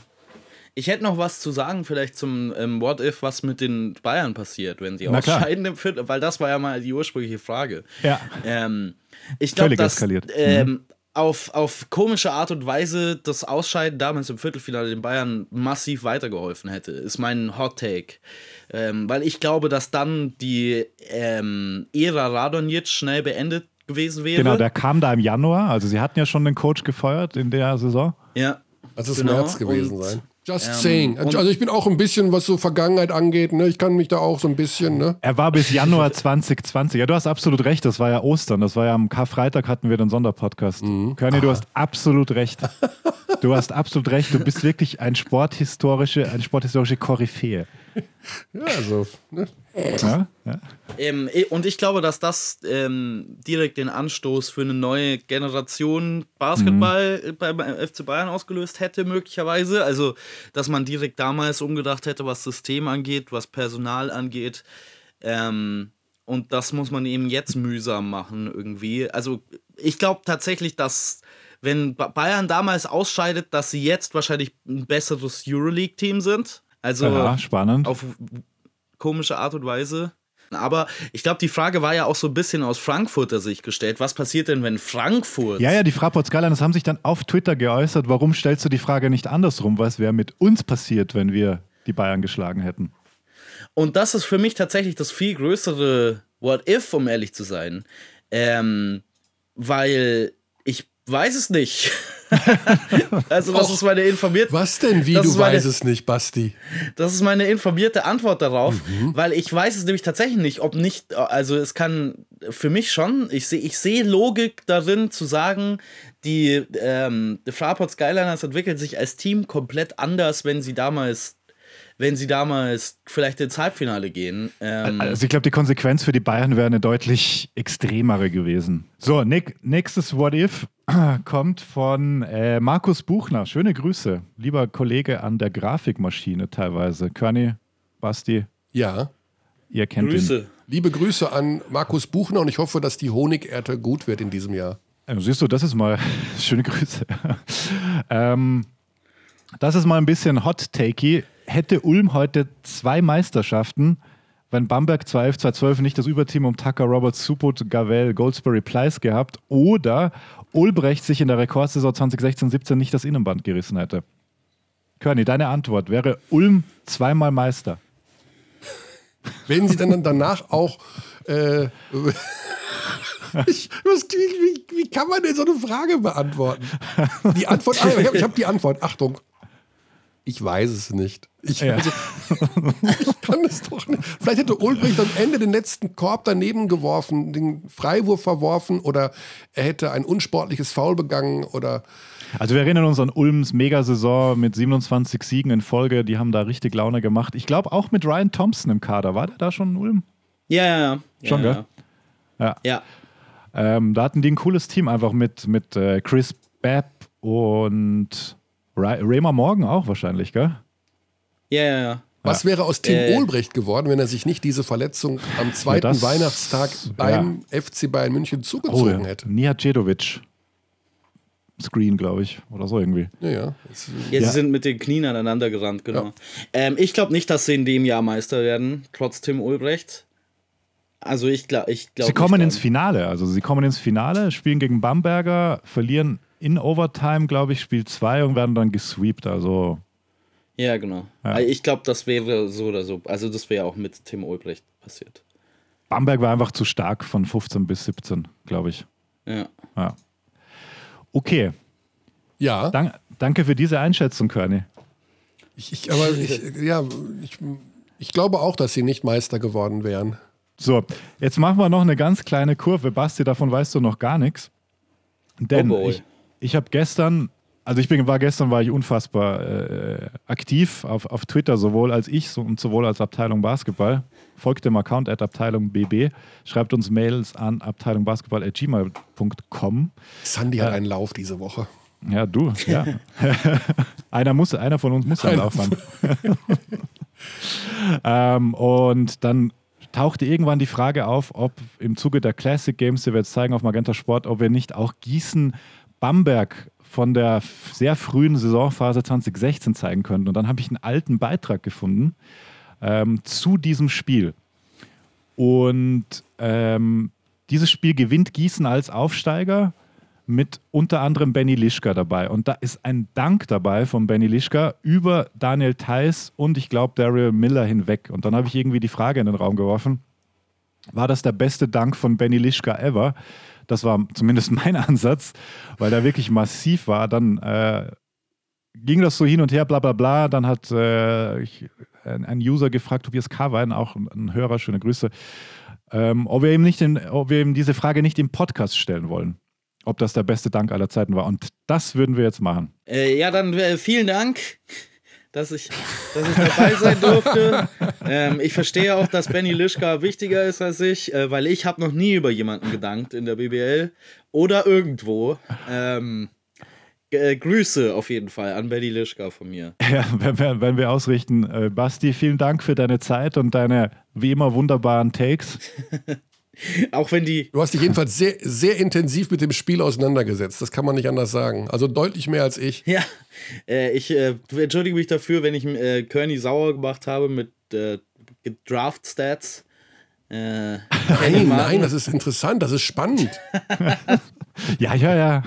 Ich hätte noch was zu sagen, vielleicht zum ähm, What If, was mit den Bayern passiert, wenn sie Na klar. ausscheiden im Viertel, weil das war ja mal die ursprüngliche Frage. Ja. Ähm, ich glaube, Völlig dass eskaliert. Mhm. Auf, auf komische Art und Weise das Ausscheiden damals im Viertelfinale den Bayern massiv weitergeholfen hätte, ist mein Hot Take. Ähm, weil ich glaube, dass dann die ähm, Ära Radonjic schnell beendet gewesen wäre. Genau, der kam da im Januar. Also sie hatten ja schon den Coach gefeuert in der Saison. ja. Das ist Genau, März gewesen und, sein. Just ähm, saying. Also ich bin auch ein bisschen, was so Vergangenheit angeht, ne? ich kann mich da auch so ein bisschen, ne? Er war bis Januar <laughs> 2020. Ja, du hast absolut recht. Das war ja Ostern. Das war ja am Karfreitag hatten wir den Sonderpodcast. Mhm. Körny, du hast absolut recht. Du hast absolut recht. Du bist wirklich ein sporthistorische, eine sporthistorische Koryphäe. Ja, also, ne? Ja? Ja? Ähm, und ich glaube, dass das ähm, direkt den Anstoß für eine neue Generation Basketball äh, beim FC Bayern ausgelöst hätte, möglicherweise. Also, dass man direkt damals umgedacht hätte, was System angeht, was Personal angeht. Ähm, und das muss man eben jetzt mühsam machen, irgendwie. Also, ich glaube tatsächlich, dass. Wenn Ba- Bayern damals ausscheidet, dass sie jetzt wahrscheinlich ein besseres Euroleague-Team sind. Also ja, spannend. auf komische Art und Weise. Aber ich glaube, die Frage war ja auch so ein bisschen aus Frankfurter Sicht gestellt. Was passiert denn, wenn Frankfurt. Ja, ja, die Fraport Skyliners haben sich dann auf Twitter geäußert, warum stellst du die Frage nicht andersrum? Was wäre mit uns passiert, wenn wir die Bayern geschlagen hätten? Und das ist für mich tatsächlich das viel größere What If, um ehrlich zu sein. Ähm, weil ich weiß es nicht. <laughs> <laughs> also, das Och, ist meine informierte. Was denn, wie du meine- weißt es nicht, Basti? Das ist meine informierte Antwort darauf, Mhm. weil ich weiß es nämlich tatsächlich nicht, ob nicht, also es kann für mich schon, ich sehe ich sehe Logik darin zu sagen, die, ähm, die Fraport Skyliners entwickeln sich als Team komplett anders, wenn sie damals, wenn sie damals vielleicht ins Halbfinale gehen. Ähm, Also ich glaube, die Konsequenz für die Bayern wäre eine deutlich extremere gewesen. So, Nick, nächstes What If <clears throat> kommt von äh, Markus Buchner. Schöne Grüße, lieber Kollege an der Grafikmaschine teilweise. Körny, Basti, Ja. ihr kennt ihn. Grüße. Liebe Grüße an Markus Buchner und ich hoffe, dass die Honigernte gut wird in diesem Jahr. Also siehst du, das ist mal <laughs> schöne Grüße. <laughs> ähm, das ist mal ein bisschen hot-takey. Hätte Ulm heute zwei Meisterschaften, wenn Bamberg 211, 212 nicht das Überteam um Tucker, Roberts, Suput, Gavel, Goldsberry, Pleiss gehabt oder Ulbrecht sich in der Rekordsaison 2016-17 nicht das Innenband gerissen hätte? Körny, deine Antwort wäre Ulm zweimal Meister. Wenn sie dann danach auch. Äh, <laughs> ich, was, wie, wie, wie kann man denn so eine Frage beantworten? Die Antwort, ah, ich habe hab die Antwort. Achtung. Ich weiß es nicht. Ich, Ja. also, <laughs> ich kann es doch nicht. Vielleicht hätte Ulbricht am Ende den letzten Korb daneben geworfen, den Freiwurf verworfen oder er hätte ein unsportliches Foul begangen oder. Also wir erinnern uns an Ulms Megasaison mit 27 Siegen in Folge. Die haben da richtig Laune gemacht. Ich glaube auch mit Ryan Thompson im Kader. War der da schon in Ulm? Ja, ja, ja. Schon, ja, gell? Ja. Ja. Ähm, da hatten die ein cooles Team einfach mit, mit äh, Chris Babb und Ra Raymer Morgan auch wahrscheinlich, gell? Ja, ja, ja. Was wäre aus Tim Äh. Olbrecht geworden, wenn er sich nicht diese Verletzung am zweiten das- Weihnachtstag beim FC Bayern München zugezogen hätte? Nihat Cedovic. Screen, glaube ich, oder so irgendwie. Ja, ja. Ja, sie sind mit den Knien aneinander gerannt, genau. Ja. Ähm, ich glaube nicht, dass sie in dem Jahr Meister werden, trotz Tim Ulbrecht. Also ich glaube, ich glaube. Sie kommen ins Finale, also sie kommen ins Finale, spielen gegen Bamberger, verlieren in Overtime, glaube ich, Spiel 2 und werden dann gesweept. Also Ja, genau. Ja. Ich glaube, das wäre so oder so. Also das wäre auch mit Tim Ulbrecht passiert. Bamberg war einfach zu stark von 15 bis 17, glaube ich. Ja. Ja. Okay, Ja, Dank, danke für diese Einschätzung, Körny. ich, ich, aber ich, <laughs> ja, ich, ich glaube auch, dass sie nicht Meister geworden wären. So, jetzt machen wir noch eine ganz kleine Kurve. Basti, davon weißt du noch gar nichts. Denn Oh ich, ich habe gestern, also ich bin, war gestern war ich unfassbar äh, aktiv auf, auf Twitter, sowohl als ich so, und sowohl als Abteilung Basketball. Folgt dem Account at Abteilung BB, schreibt uns Mails an abteilungbasketball.gmail.com. Sandy hat einen Lauf diese Woche. Ja, du, ja. <laughs> <laughs> einer, muss, einer von uns muss einen Lauf haben. <laughs> ähm, und dann tauchte irgendwann die Frage auf, ob im Zuge der Classic Games, die wir jetzt zeigen auf Magenta Sport, ob wir nicht auch Gießen-Bamberg von der sehr frühen Saisonphase 2016 zeigen könnten. Und dann habe ich einen alten Beitrag gefunden ähm, zu diesem Spiel. Und ähm, dieses Spiel gewinnt Gießen als Aufsteiger mit unter anderem Benny Lischka dabei. Und da ist ein Dank dabei von Benny Lischka über Daniel Theiss und ich glaube Daryl Miller hinweg. Und dann habe ich irgendwie die Frage in den Raum geworfen, war das der beste Dank von Benny Lischka ever? Das war zumindest <laughs> mein Ansatz, weil der wirklich massiv war. Dann äh, ging das so hin und her, bla bla bla. Dann hat äh, ich, ein, User gefragt, Tobias Karwein, auch ein, Hörer, schöne Grüße, ähm, ob, wir ihm nicht in, ob wir ihm diese Frage nicht im Podcast stellen wollen. Ob das der beste Dank aller Zeiten war. Und das würden wir jetzt machen. Äh, ja, dann äh, vielen Dank, dass ich, dass ich dabei sein durfte. ähm, ich verstehe auch, dass Benny Lischka wichtiger ist als ich, äh, weil ich habe noch nie über jemanden gedankt in der BBL oder irgendwo. Ähm, äh, Grüße auf jeden Fall an Benny Lischka von mir. <laughs> Ja, wenn wir, wenn wir ausrichten. Äh, Basti, vielen Dank für deine Zeit und deine wie immer wunderbaren Takes. <laughs> Auch wenn die, Du hast dich jedenfalls sehr, sehr intensiv mit dem Spiel auseinandergesetzt. Das kann man nicht anders sagen. Also deutlich mehr als ich. ja, äh, ich äh, entschuldige mich dafür, wenn ich äh, Kearney sauer gemacht habe mit äh, Draft-Stats. Äh, Nein, nein, das ist interessant, das ist spannend. <laughs> Ja, ja, ja.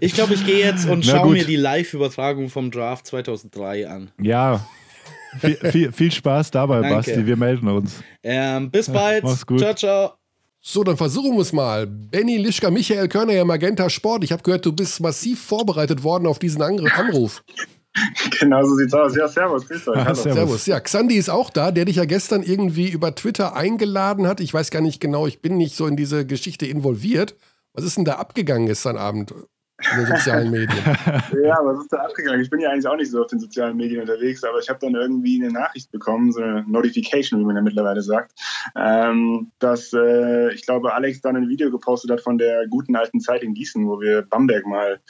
Ich glaube, ich gehe jetzt und schaue mir die Live-Übertragung vom Draft 2003 an. Ja. Viel, viel, viel Spaß dabei, Danke. Basti. Wir melden uns. Ähm, bis bald. mach's gut. Ciao, ciao. So, dann versuchen wir es mal. Benny Lischka, Michael Körner, ja, Magenta Sport. Ich habe gehört, du bist massiv vorbereitet worden auf diesen Angr Anruf. <laughs> Genau so sieht's aus. Ja, servus, grüß euch. Ah, servus. Servus. Ja, Xandi ist auch da, der dich ja gestern irgendwie über Twitter eingeladen hat. Ich weiß gar nicht genau, ich bin nicht so in diese Geschichte involviert. Was ist denn da abgegangen gestern Abend in den sozialen Medien? <laughs> Ja, was ist da abgegangen? Ich bin ja eigentlich auch nicht so auf den sozialen Medien unterwegs, aber ich habe dann irgendwie eine Nachricht bekommen, so eine Notification, wie man ja mittlerweile sagt, ähm, dass äh, ich glaube, Alex dann ein Video gepostet hat von der guten alten Zeit in Gießen, wo wir Bamberg mal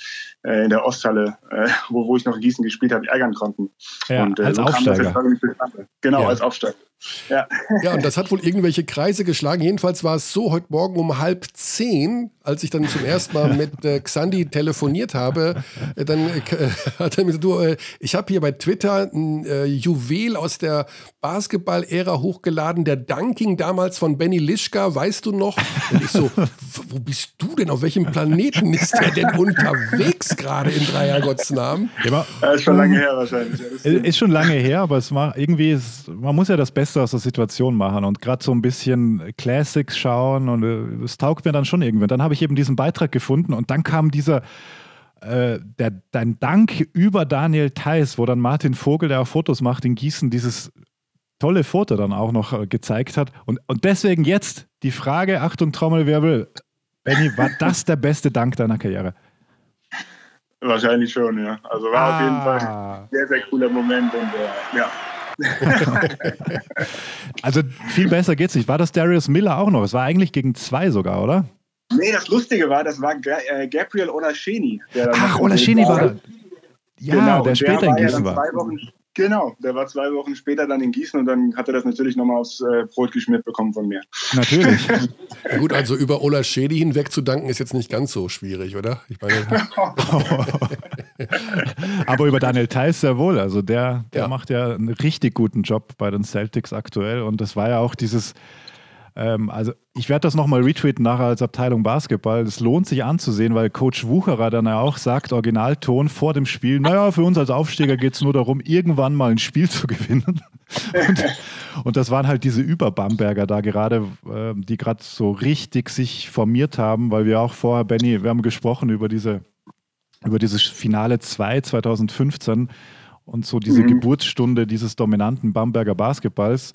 äh, in der Osthalle, äh, wo, wo ich noch in Gießen gespielt habe, ärgern konnten. Ja, Und, äh, als so kam das Aufsteiger. Genau, Ja. als Aufsteiger. Ja. Ja, und das hat wohl irgendwelche Kreise geschlagen. Jedenfalls war es so, heute Morgen um halb zehn, als ich dann zum ersten Mal mit äh, Xandi telefoniert habe, äh, dann äh, <laughs> hat er mir gesagt, du, äh, ich habe hier bei Twitter ein äh, Juwel aus der Basketball-Ära hochgeladen, der Dunking damals von Benny Lischka, weißt du noch? Und ich so, "W- wo bist du denn? Auf welchem Planeten ist der denn unterwegs gerade in Dreiergotts Namen? Ja, ist schon lange her wahrscheinlich. Ist schon lange her, aber es macht irgendwie, ist, man muss ja das Beste aus der Situation machen und gerade so ein bisschen Classics schauen und äh, es taugt mir dann schon irgendwann. Dann habe ich eben diesen Beitrag gefunden und dann kam dieser, äh, der, dein Dank über Daniel Theiss, wo dann Martin Vogel, der auch Fotos macht in Gießen, dieses tolle Foto dann auch noch äh, gezeigt hat. Und, und deswegen jetzt die Frage, Achtung Trommelwirbel, Benny, war das der beste Dank deiner Karriere? Wahrscheinlich schon, ja. Also war auf jeden Fall Ah. ein sehr, sehr cooler Moment und äh, ja. <laughs> Also viel besser geht's nicht. War das Darius Miller auch noch? Es war eigentlich gegen zwei sogar, oder? Nee, das Lustige war, das war äh, Gabriel Olascheni. Ach, Olascheni war da. Ja, Genau, der später der in war ja Gießen dann war. Zwei Wochen, Genau, der war zwei Wochen später dann in Gießen und dann hat er das natürlich nochmal aufs äh, Brot geschmiert bekommen von mir. Natürlich. Ja, <laughs> gut, also über Ola Schedi hinweg zu danken ist jetzt nicht ganz so schwierig, oder? Ich meine, <laughs> Aber über Daniel Theiss sehr wohl. Also der, der Ja. macht ja einen richtig guten Job bei den Celtics aktuell. Und das war ja auch dieses, ähm, also ich werde das nochmal retweeten nachher als Abteilung Basketball. Es lohnt sich anzusehen, weil Coach Wucherer dann ja auch sagt, Originalton vor dem Spiel, naja, für uns als Aufsteiger geht es nur darum, irgendwann mal ein Spiel zu gewinnen. <laughs> Und, und das waren halt diese Über-Bamberger da gerade, äh, die gerade so richtig sich formiert haben, weil wir auch vorher, Benny, wir haben gesprochen über diese über dieses Finale 2 2015 und so diese Mhm. Geburtsstunde dieses dominanten Bamberger Basketballs.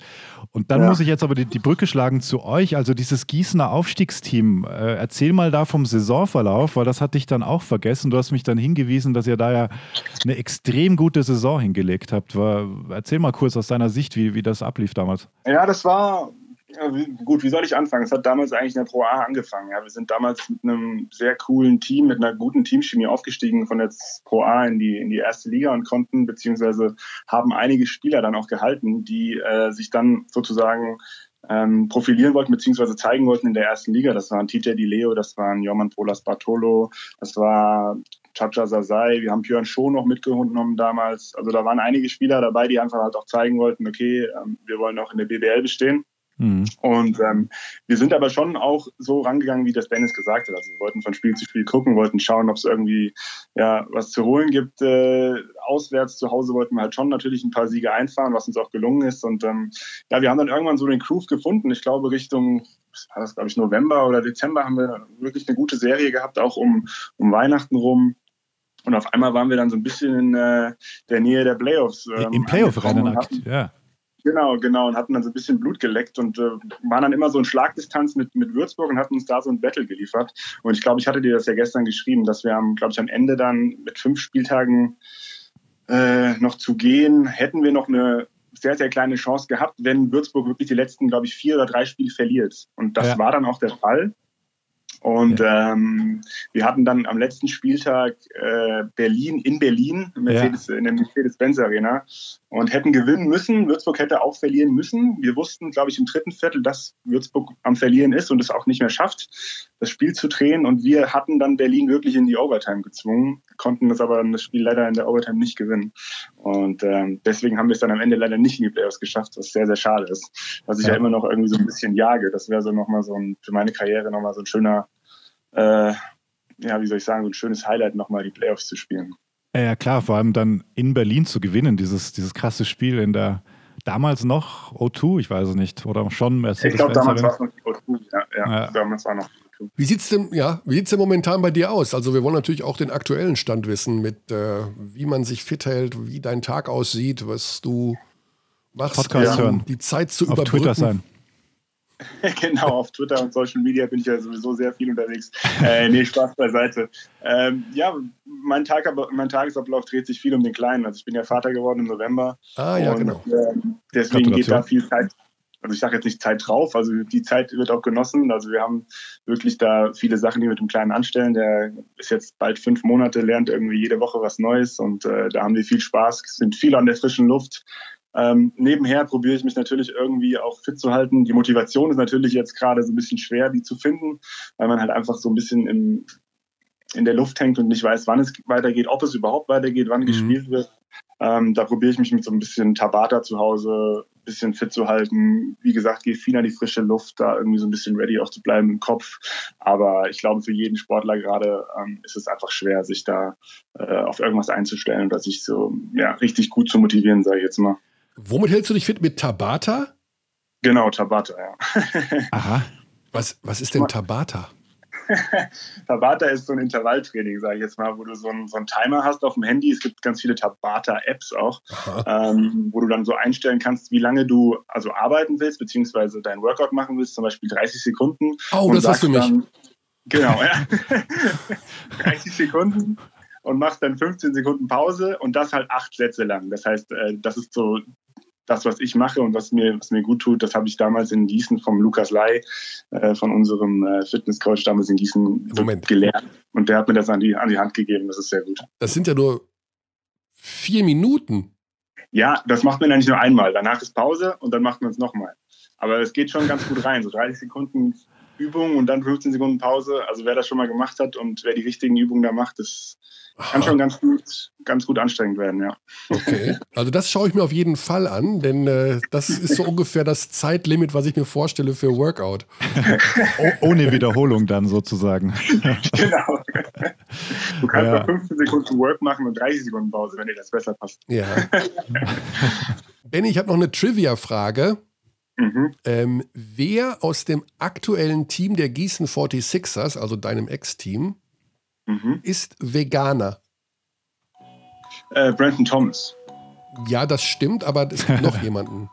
Und dann Ja. muss ich jetzt aber die, die Brücke schlagen zu euch, also dieses Gießener Aufstiegsteam. Äh, erzähl mal da vom Saisonverlauf, weil das hatte ich dann auch vergessen. Du hast mich dann hingewiesen, dass ihr da ja eine extrem gute Saison hingelegt habt. War, erzähl mal kurz aus deiner Sicht, wie, wie das ablief damals. Ja, das war ja, gut. Wie soll ich anfangen? Es hat damals eigentlich in der Pro A angefangen. Ja, wir sind damals mit einem sehr coolen Team, mit einer guten Teamchemie aufgestiegen von der Pro A in die in die erste Liga und konnten beziehungsweise haben einige Spieler dann auch gehalten, die äh, sich dann sozusagen ähm, profilieren wollten beziehungsweise zeigen wollten in der ersten Liga. Das waren TJ Di Leo, das waren Joman Polas Bartolo, das war Chacha Sasai, wir haben Björn Schoh noch mitgenommen damals. Also da waren einige Spieler dabei, die einfach halt auch zeigen wollten, okay, ähm, wir wollen auch in der BBL bestehen. Mhm. Und ähm, wir sind aber schon auch so rangegangen, wie das Dennis gesagt hat. Also wir wollten von Spiel zu Spiel gucken, wollten schauen, ob es irgendwie ja, was zu holen gibt. Äh, auswärts zu Hause wollten wir halt schon natürlich ein paar Siege einfahren, was uns auch gelungen ist. Und ähm, ja, wir haben dann irgendwann so den Groove gefunden. Ich glaube, Richtung, war das, glaube ich, November oder Dezember haben wir wirklich eine gute Serie gehabt, auch um, um Weihnachten rum. Und auf einmal waren wir dann so ein bisschen in äh, der Nähe der Playoffs. ähm, Im Playoff-Rennen ja. Genau, genau. Und hatten dann so ein bisschen Blut geleckt und äh, waren dann immer so in Schlagdistanz mit, mit Würzburg und hatten uns da so ein Battle geliefert. Und ich glaube, ich hatte dir das ja gestern geschrieben, dass wir am, glaube ich, am Ende dann mit fünf Spieltagen äh, noch zu gehen, hätten wir noch eine sehr, sehr kleine Chance gehabt, wenn Würzburg wirklich die letzten, glaube ich, vier oder drei Spiele verliert. Und das Ja. war dann auch der Fall. Und ähm, wir hatten dann am letzten Spieltag äh, Berlin in Berlin, Mercedes, in der Mercedes-Benz Arena und hätten gewinnen müssen. Würzburg hätte auch verlieren müssen. Wir wussten, glaube ich, im dritten Viertel, dass Würzburg am Verlieren ist und es auch nicht mehr schafft, das Spiel zu drehen. Und wir hatten dann Berlin wirklich in die Overtime gezwungen, konnten das aber das Spiel leider in der Overtime nicht gewinnen. Und ähm, deswegen haben wir es dann am Ende leider nicht in die Playoffs geschafft, was sehr, sehr schade ist. Was ich ja, Ja. immer noch irgendwie so ein bisschen jage. Das wäre so nochmal so ein, für meine Karriere nochmal so ein schöner, äh, ja, wie soll ich sagen, so ein schönes Highlight, nochmal die Playoffs zu spielen. Ja, klar, vor allem dann in Berlin zu gewinnen, dieses, dieses krasse Spiel in der damals noch O2, ich weiß es nicht, oder schon Ich glaube, damals war es noch die O2. Ja, ja, Ja. damals war noch O2. Wie sieht's denn, ja, wie sieht's denn momentan bei dir aus? Also wir wollen natürlich auch den aktuellen Stand wissen, mit äh, wie man sich fit hält, wie dein Tag aussieht, was du machst, Podcast um hören. die Zeit zu auf überbrücken. Twitter sein. <laughs> genau, auf Twitter und Social Media bin ich ja sowieso sehr viel unterwegs. Äh, nee, Spaß beiseite. Ähm, ja, mein, Tag, aber- mein Tagesablauf dreht sich viel um den Kleinen. Also ich bin ja Vater geworden im November. Ah ja, und, genau. ähm, deswegen geht da viel Zeit. Also ich sage jetzt nicht Zeit drauf, also die Zeit wird auch genossen. Also wir haben wirklich da viele Sachen, die wir mit dem Kleinen anstellen. Der ist jetzt bald fünf Monate, lernt irgendwie jede Woche was Neues und äh, da haben wir viel Spaß, sind viel an der frischen Luft. Ähm, nebenher probiere ich mich natürlich irgendwie auch fit zu halten. Die Motivation ist natürlich jetzt gerade so ein bisschen schwer, die zu finden, weil man halt einfach so ein bisschen im, in der Luft hängt und nicht weiß, wann es weitergeht, ob es überhaupt weitergeht, wann Mhm. gespielt wird. Ähm, da probiere ich mich mit so ein bisschen Tabata zu Hause bisschen fit zu halten. Wie gesagt, gehe viel an die frische Luft, da irgendwie so ein bisschen ready auch zu bleiben im Kopf. Aber ich glaube, für jeden Sportler gerade ähm, ist es einfach schwer, sich da äh, auf irgendwas einzustellen oder sich so ja, richtig gut zu motivieren, sage ich jetzt mal. Womit hältst du dich fit? Mit Tabata? Genau, Tabata, ja. <laughs> Aha. Was, was ist denn Tabata? <laughs> Tabata ist so ein Intervalltraining, sage ich jetzt mal, wo du so einen, so einen Timer hast auf dem Handy. Es gibt ganz viele Tabata-Apps auch, ähm, wo du dann so einstellen kannst, wie lange du also arbeiten willst, beziehungsweise dein Workout machen willst, zum Beispiel 30 Sekunden. Oh, das sagst für mich. Dann, genau, ja. <laughs> 30 Sekunden und machst dann 15 Sekunden Pause und das halt acht Sätze lang. Das heißt, äh, das ist so das, was ich mache und was mir, was mir gut tut, das habe ich damals in Gießen vom Lukas Lai, äh, von unserem äh, Fitnesscoach damals in Gießen Moment. gelernt. Und der hat mir das an die, an die Hand gegeben. Das ist sehr gut. Das sind ja nur vier Minuten. Ja, das macht man ja nicht nur einmal. Danach ist Pause und dann macht man es nochmal. Aber es geht schon ganz gut rein. So 30 Sekunden Übung und dann 15 Sekunden Pause. Also wer das schon mal gemacht hat und wer die richtigen Übungen da macht, das kann schon ganz gut, ganz gut anstrengend werden, ja. Okay. Also das schaue ich mir auf jeden Fall an, denn äh, das ist so ungefähr das Zeitlimit, was ich mir vorstelle für Workout. <laughs> oh, ohne Wiederholung dann sozusagen. <laughs> genau. Du kannst ja. 15 Sekunden Work machen und 30 Sekunden Pause, wenn dir das besser passt. Ja. <laughs> Benny, ich habe noch eine Trivia-Frage. Mhm. Ähm, wer aus dem aktuellen Team der Gießen 46ers, also deinem Ex-Team, mhm. ist Veganer? Äh, Brandon Thomas. Ja, das stimmt, aber es gibt noch <laughs> jemanden.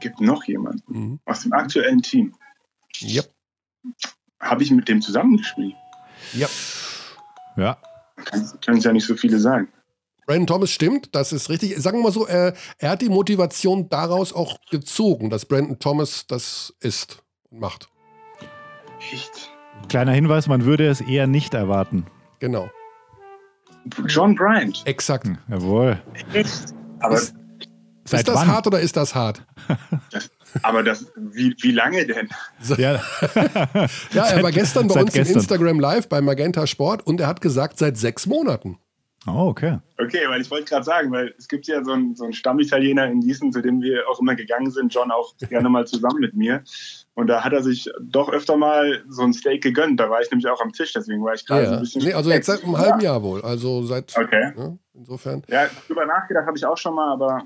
Gibt noch jemanden mhm. aus dem aktuellen Team. Yep. Habe ich mit dem zusammengespielt? Ja. Ja. Können es ja nicht so viele sein. Brandon Thomas stimmt, das ist richtig. Sagen wir mal so, er, er hat die Motivation daraus auch gezogen, dass Brandon Thomas das ist und macht. Echt? Kleiner Hinweis, man würde es eher nicht erwarten. Genau. John Bryant. Exakt. Hm, jawohl. Echt? Aber ist, ist das wann? hart oder ist das hart? Das, aber das, wie, wie lange denn? Ja, <laughs> ja er war gestern bei uns gestern. in Instagram Live bei Magenta Sport und er hat gesagt, seit sechs Monaten. Oh, okay. Okay, weil ich wollte gerade sagen, weil es gibt ja so einen, so einen Stammitaliener in Gießen, zu dem wir auch immer gegangen sind, John auch <laughs> gerne mal zusammen mit mir. Und da hat er sich doch öfter mal so ein Steak gegönnt. Da war ich nämlich auch am Tisch, deswegen war ich gerade ja. so ein bisschen. Nee, also jetzt seit einem halben Jahr wohl. Also seit. Okay. Ja, insofern. Ja, drüber nachgedacht habe ich auch schon mal, aber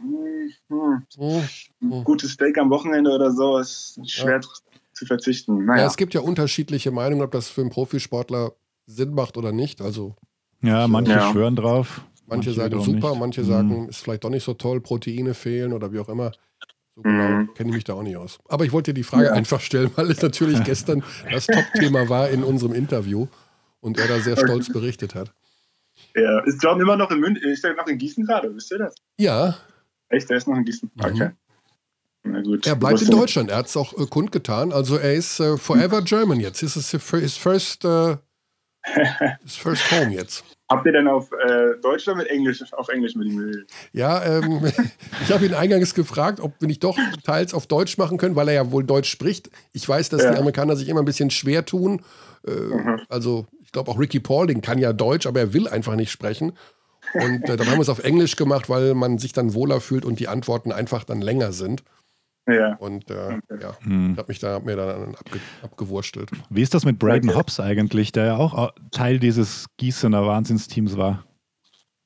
mh, mh, mh. gutes Steak am Wochenende oder so ist schwer ja. zu verzichten. Naja. Ja, es gibt ja unterschiedliche Meinungen, ob das für einen Profisportler Sinn macht oder nicht. Also ja, manche ja. schwören drauf. Manche, manche sagen super, nicht. manche sagen, mhm. ist vielleicht doch nicht so toll, Proteine fehlen oder wie auch immer. So genau mhm. kenne ich mich da auch nicht aus. Aber ich wollte dir die Frage ja. einfach stellen, weil es natürlich <laughs> gestern das Top-Thema war in unserem Interview und er da sehr stolz berichtet hat. Ja, ist John immer noch in München? Ist er noch in Gießen gerade? Wisst ihr das? Ja. Echt, er ist noch in Gießen? Mhm. Okay. Mhm. Na gut. Er bleibt in Deutschland. Er hat es auch äh, kundgetan. Also er ist äh, forever German jetzt. This is his first, uh, <laughs> his first home jetzt. Habt ihr denn auf äh, Deutsch oder mit Englisch, auf Englisch mit ihm geredet? Ja, ähm, <laughs> ich habe ihn eingangs gefragt, ob wir nicht doch teils auf Deutsch machen können, weil er ja wohl Deutsch spricht. Ich weiß, dass ja. die Amerikaner sich immer ein bisschen schwer tun. Äh, mhm. Also, ich glaube auch Ricky Paulding kann ja Deutsch, aber er will einfach nicht sprechen. Und äh, dann haben wir es auf Englisch gemacht, weil man sich dann wohler fühlt und die Antworten einfach dann länger sind. Ja. Und äh, okay. ja, hm. ich habe mich da hab mir dann abge, abgewurstelt. Wie ist das mit Braden Hobbs eigentlich, der ja auch Teil dieses Gießener Wahnsinnsteams war?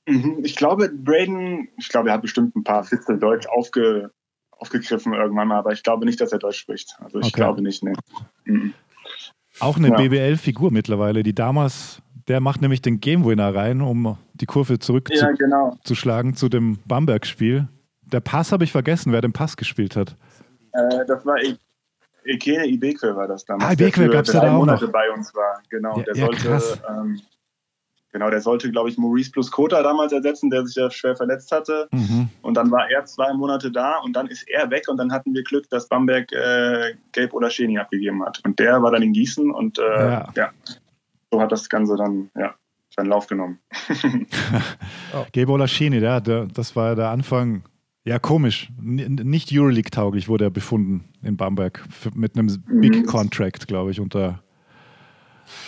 Mhm. Ich glaube, Braden, ich glaube, er hat bestimmt ein paar Witze Deutsch aufge, aufgegriffen irgendwann mal, aber ich glaube nicht, dass er Deutsch spricht. Also ich okay. glaube nicht, ne. Mhm. Auch eine ja. BBL-Figur mittlerweile, die damals, der macht nämlich den Game Winner rein, um die Kurve zurückzuschlagen ja, genau. zu dem Bamberg-Spiel. Der Pass habe ich vergessen, wer den Pass gespielt hat. Äh, das war e Ekene Ibekwe war das damals. Ah, Ibekwe gab es ja da auch Monate noch. bei uns war. Genau, ja, der ja, sollte, ähm, genau, der sollte, glaube ich, Maurice plus Kota damals ersetzen, der sich ja schwer verletzt hatte. Mhm. Und dann war er zwei Monate da und dann ist er weg und dann hatten wir Glück, dass Bamberg äh, Gabe Olascheni abgegeben hat. Und der war dann in Gießen und äh, ja. ja. so hat das Ganze dann, ja, seinen Lauf genommen. oh. Gabe Olascheni, der, der, das war der Anfang ja, komisch. nicht Euroleague-tauglich wurde er befunden in Bamberg. Mit einem Big mhm. Contract, glaube ich, unter.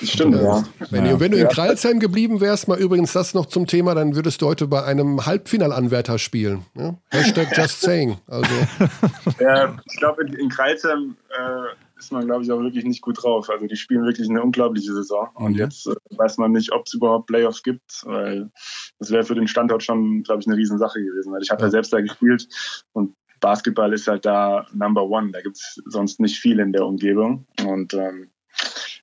Stimmt, ja. Wenn, ja. wenn du in Kreilsheim geblieben wärst, mal übrigens das noch zum Thema, dann würdest du heute bei einem Halbfinalanwärter spielen. Ja? Hashtag just saying. Also. <laughs> Ja, ich glaube, in, in Kreilsheim äh, ist man, glaube ich, auch wirklich nicht gut drauf. Also die spielen wirklich eine unglaubliche Saison. Und mhm. jetzt äh, weiß man nicht, ob es überhaupt Playoffs gibt, weil das wäre für den Standort schon, glaube ich, eine Riesensache gewesen. Weil ich habe ja. ja selbst da gespielt und Basketball ist halt da Number One. Da gibt es sonst nicht viel in der Umgebung. Und ähm,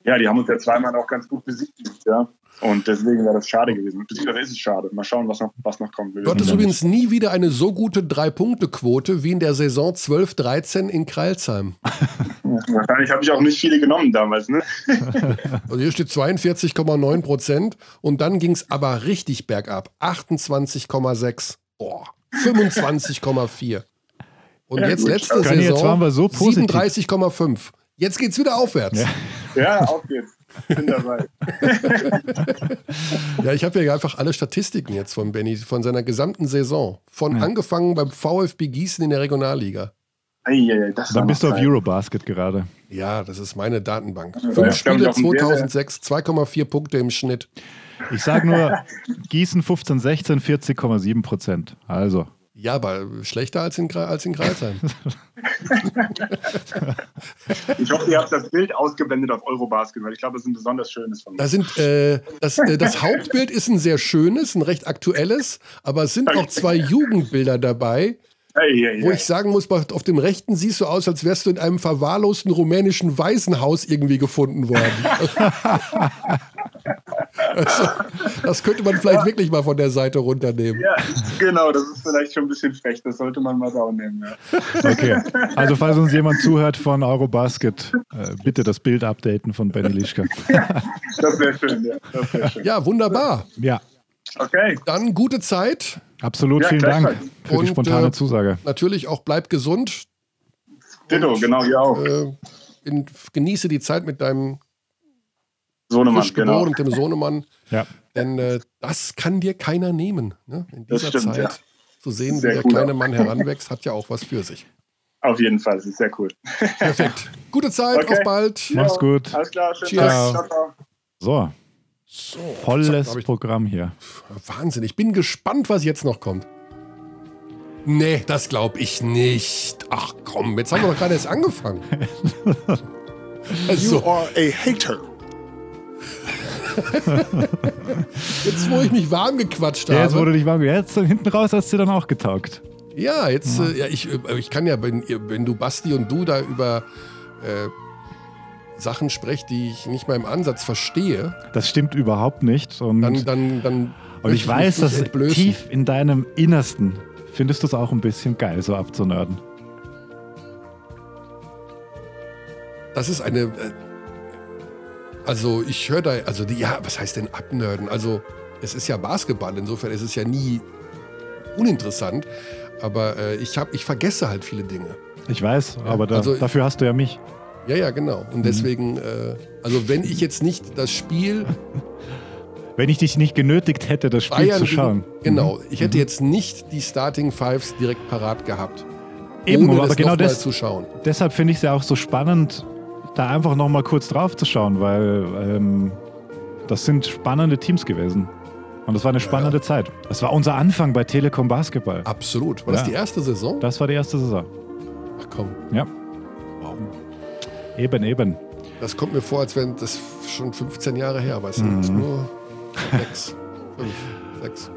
ja, die haben uns ja zweimal auch ganz gut besiegt. Ja. Und deswegen wäre das schade gewesen. Beziehungsweise ist es schade. Mal schauen, was noch, was noch kommt. Du hattest übrigens nie wieder eine so gute Drei-Punkte-Quote wie in der Saison 12-13 in Kreilsheim. <laughs> Wahrscheinlich habe ich auch nicht viele genommen damals. Ne? <laughs> Also hier steht 42,9 Prozent und dann ging es aber richtig bergab. 28,6. Boah, 25,4. Und ja, jetzt gut. letzte Saison jetzt waren wir so 37,5. Jetzt geht's wieder aufwärts. Ja, ja auf geht's. Bin dabei. <laughs> ja, ich habe ja einfach alle Statistiken jetzt von Benny, von seiner gesamten Saison. Von Ja. angefangen beim VfB Gießen in der Regionalliga. Eieiei, Dann bist du auf geil. Eurobasket gerade. Ja, das ist meine Datenbank. Ja, Fünf ich, Spiele auf dem sehr, sehr- 2006, 2,4 Punkte im Schnitt. Ich sage nur, Gießen 15, 16, 40,7 Prozent. Also, Ja, aber schlechter als in, als in Kreisheim. Ich hoffe, ihr habt das Bild ausgeblendet auf Eurobasket, weil ich glaube, es ist ein besonders schönes von mir. Da sind, äh, das, äh, das Hauptbild ist ein sehr schönes, ein recht aktuelles, aber es sind auch zwei Jugendbilder dabei, Eieiei. wo ich sagen muss, auf dem rechten siehst du aus, als wärst du in einem verwahrlosten rumänischen Waisenhaus irgendwie gefunden worden. <laughs> also, das könnte man vielleicht wirklich mal von der Seite runternehmen. Ja, genau, das ist vielleicht schon ein bisschen frech. Das sollte man mal downnehmen. Ja. okay. Also, falls uns jemand zuhört von Eurobasket, äh, bitte das Bild updaten von Benny Lischka. Das wäre schön, ja. Wär schön. Ja, wunderbar. Ja, Okay. Dann gute Zeit. absolut. Ja, Vielen Dank für die Und, spontane äh, Zusage. Natürlich auch bleib gesund. Ditto, genau, ihr auch. Äh, in, genieße die Zeit mit deinem Sohnemann, frisch genau. geborenen Tim Sohnemann. Ja. Denn äh, das kann dir keiner nehmen. Ne? In dieser stimmt, Zeit ja. zu sehen, Sehr wie der cool kleine auch. Mann heranwächst, hat ja auch was für sich. Auf jeden Fall, das ist sehr cool. Perfekt. Gute Zeit, Okay. auf bald. Mach's gut. Alles klar, schönen Cheers. Tag. Ciao, ciao. So, So, volles ich- Programm hier. Wahnsinn. Ich bin gespannt, was jetzt noch kommt. Nee, das glaube ich nicht. Ach komm, jetzt haben wir doch gerade erst angefangen. <laughs> Also, are a hater. <laughs> jetzt, wo ich mich warm gequatscht Ja, jetzt habe. wurde dich warm. Jetzt hinten raus hast du dann auch getaugt. Ja, jetzt, äh, ja, ich, äh, ich kann ja, wenn, wenn du Basti und du da über äh, Sachen sprecht, die ich nicht mal im Ansatz verstehe, Das stimmt überhaupt nicht. Und, dann, dann, dann und ich weiß, dass tief in deinem Innersten findest du es auch ein bisschen geil, so abzunörden. Das ist eine. Äh, also ich höre da, also ja, was heißt denn abnörden? Also es ist ja Basketball, insofern ist es ja nie uninteressant. Aber äh, ich, hab, ich vergesse halt viele Dinge. Ich weiß, aber da, also- dafür hast du ja mich. Ja, ja, genau. Und deswegen, äh, also wenn ich jetzt nicht das Spiel <laughs> Wenn ich dich nicht genötigt hätte, das Spiel Bayern zu schauen. genau, ich hätte jetzt nicht die Starting Fives direkt parat gehabt. Eben, aber das genau das- zu schauen. Deshalb finde ich es ja auch so spannend, da einfach noch mal kurz drauf zu schauen, weil ähm, das sind spannende Teams gewesen. Und das war eine spannende Zeit. Das war unser Anfang bei Telekom Basketball. Absolut. War das Ja. die erste Saison? Das war die erste Saison. Ach komm, Ja, wow. eben, eben. Das kommt mir vor, als wären das schon 15 Jahre her, aber es sind Mhm. nur sechs, <laughs> fünf, sechs.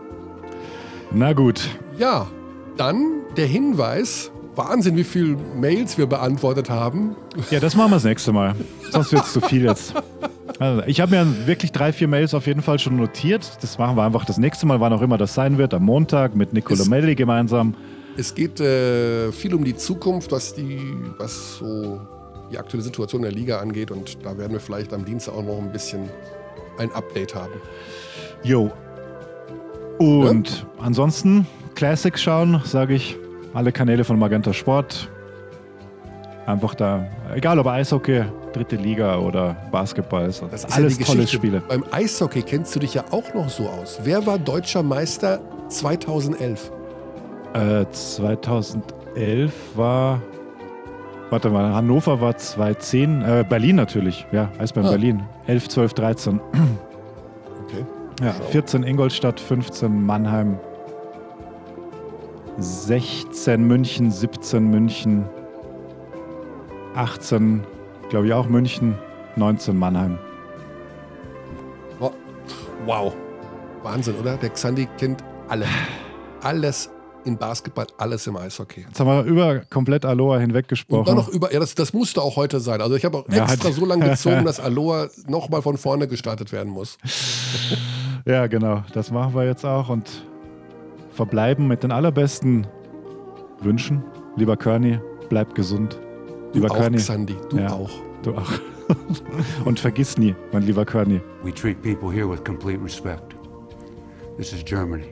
Na gut. Ja, dann der Hinweis. Wahnsinn, wie viele Mails wir beantwortet haben. Ja, das machen wir das nächste Mal. Sonst wird es zu viel jetzt. Also, ich habe mir wirklich drei, vier Mails auf jeden Fall schon notiert. Das machen wir einfach das nächste Mal, wann auch immer das sein wird, am Montag mit Nicolo Melli gemeinsam. Es geht äh, viel um die Zukunft, was, die, was so die aktuelle Situation der Liga angeht. Und da werden wir vielleicht am Dienstag auch noch ein bisschen ein Update haben. Jo. Und ansonsten Classics schauen, sage ich. Alle Kanäle von Magenta Sport. Einfach da, egal ob Eishockey, dritte Liga oder Basketball, ist Das ist alles tolle. Spiele. Beim Eishockey kennst du dich ja auch noch so aus. Wer war deutscher Meister 2011? Äh, 2011 war. Warte mal, Hannover war 2010. Äh, Berlin natürlich, ja, Eisbären Ah. Berlin. 11, 12, 13. Okay. Ja, 14 Ingolstadt, 15 Mannheim, 16 München, 17 München, 18, glaube ich auch München, 19 Mannheim. Oh, Wow. Wahnsinn, oder? Der Xandi kennt alle. Alles in Basketball, alles im Eishockey. Jetzt haben wir über komplett Aloha hinweg Und dann noch über, ja, das, das musste auch heute sein. Also ich habe auch Ja, extra so lange gezogen, dass Aloha nochmal von vorne gestartet werden muss. <laughs> Ja, genau. Das machen wir jetzt auch und verbleiben mit den allerbesten Wünschen. Lieber Körny, bleib gesund. Du Lieber auch, Körny. Xandi, du Ja. auch. Du auch. <laughs> und vergiss nie, mein lieber Körny. We treat people here with complete respect. This is Germany.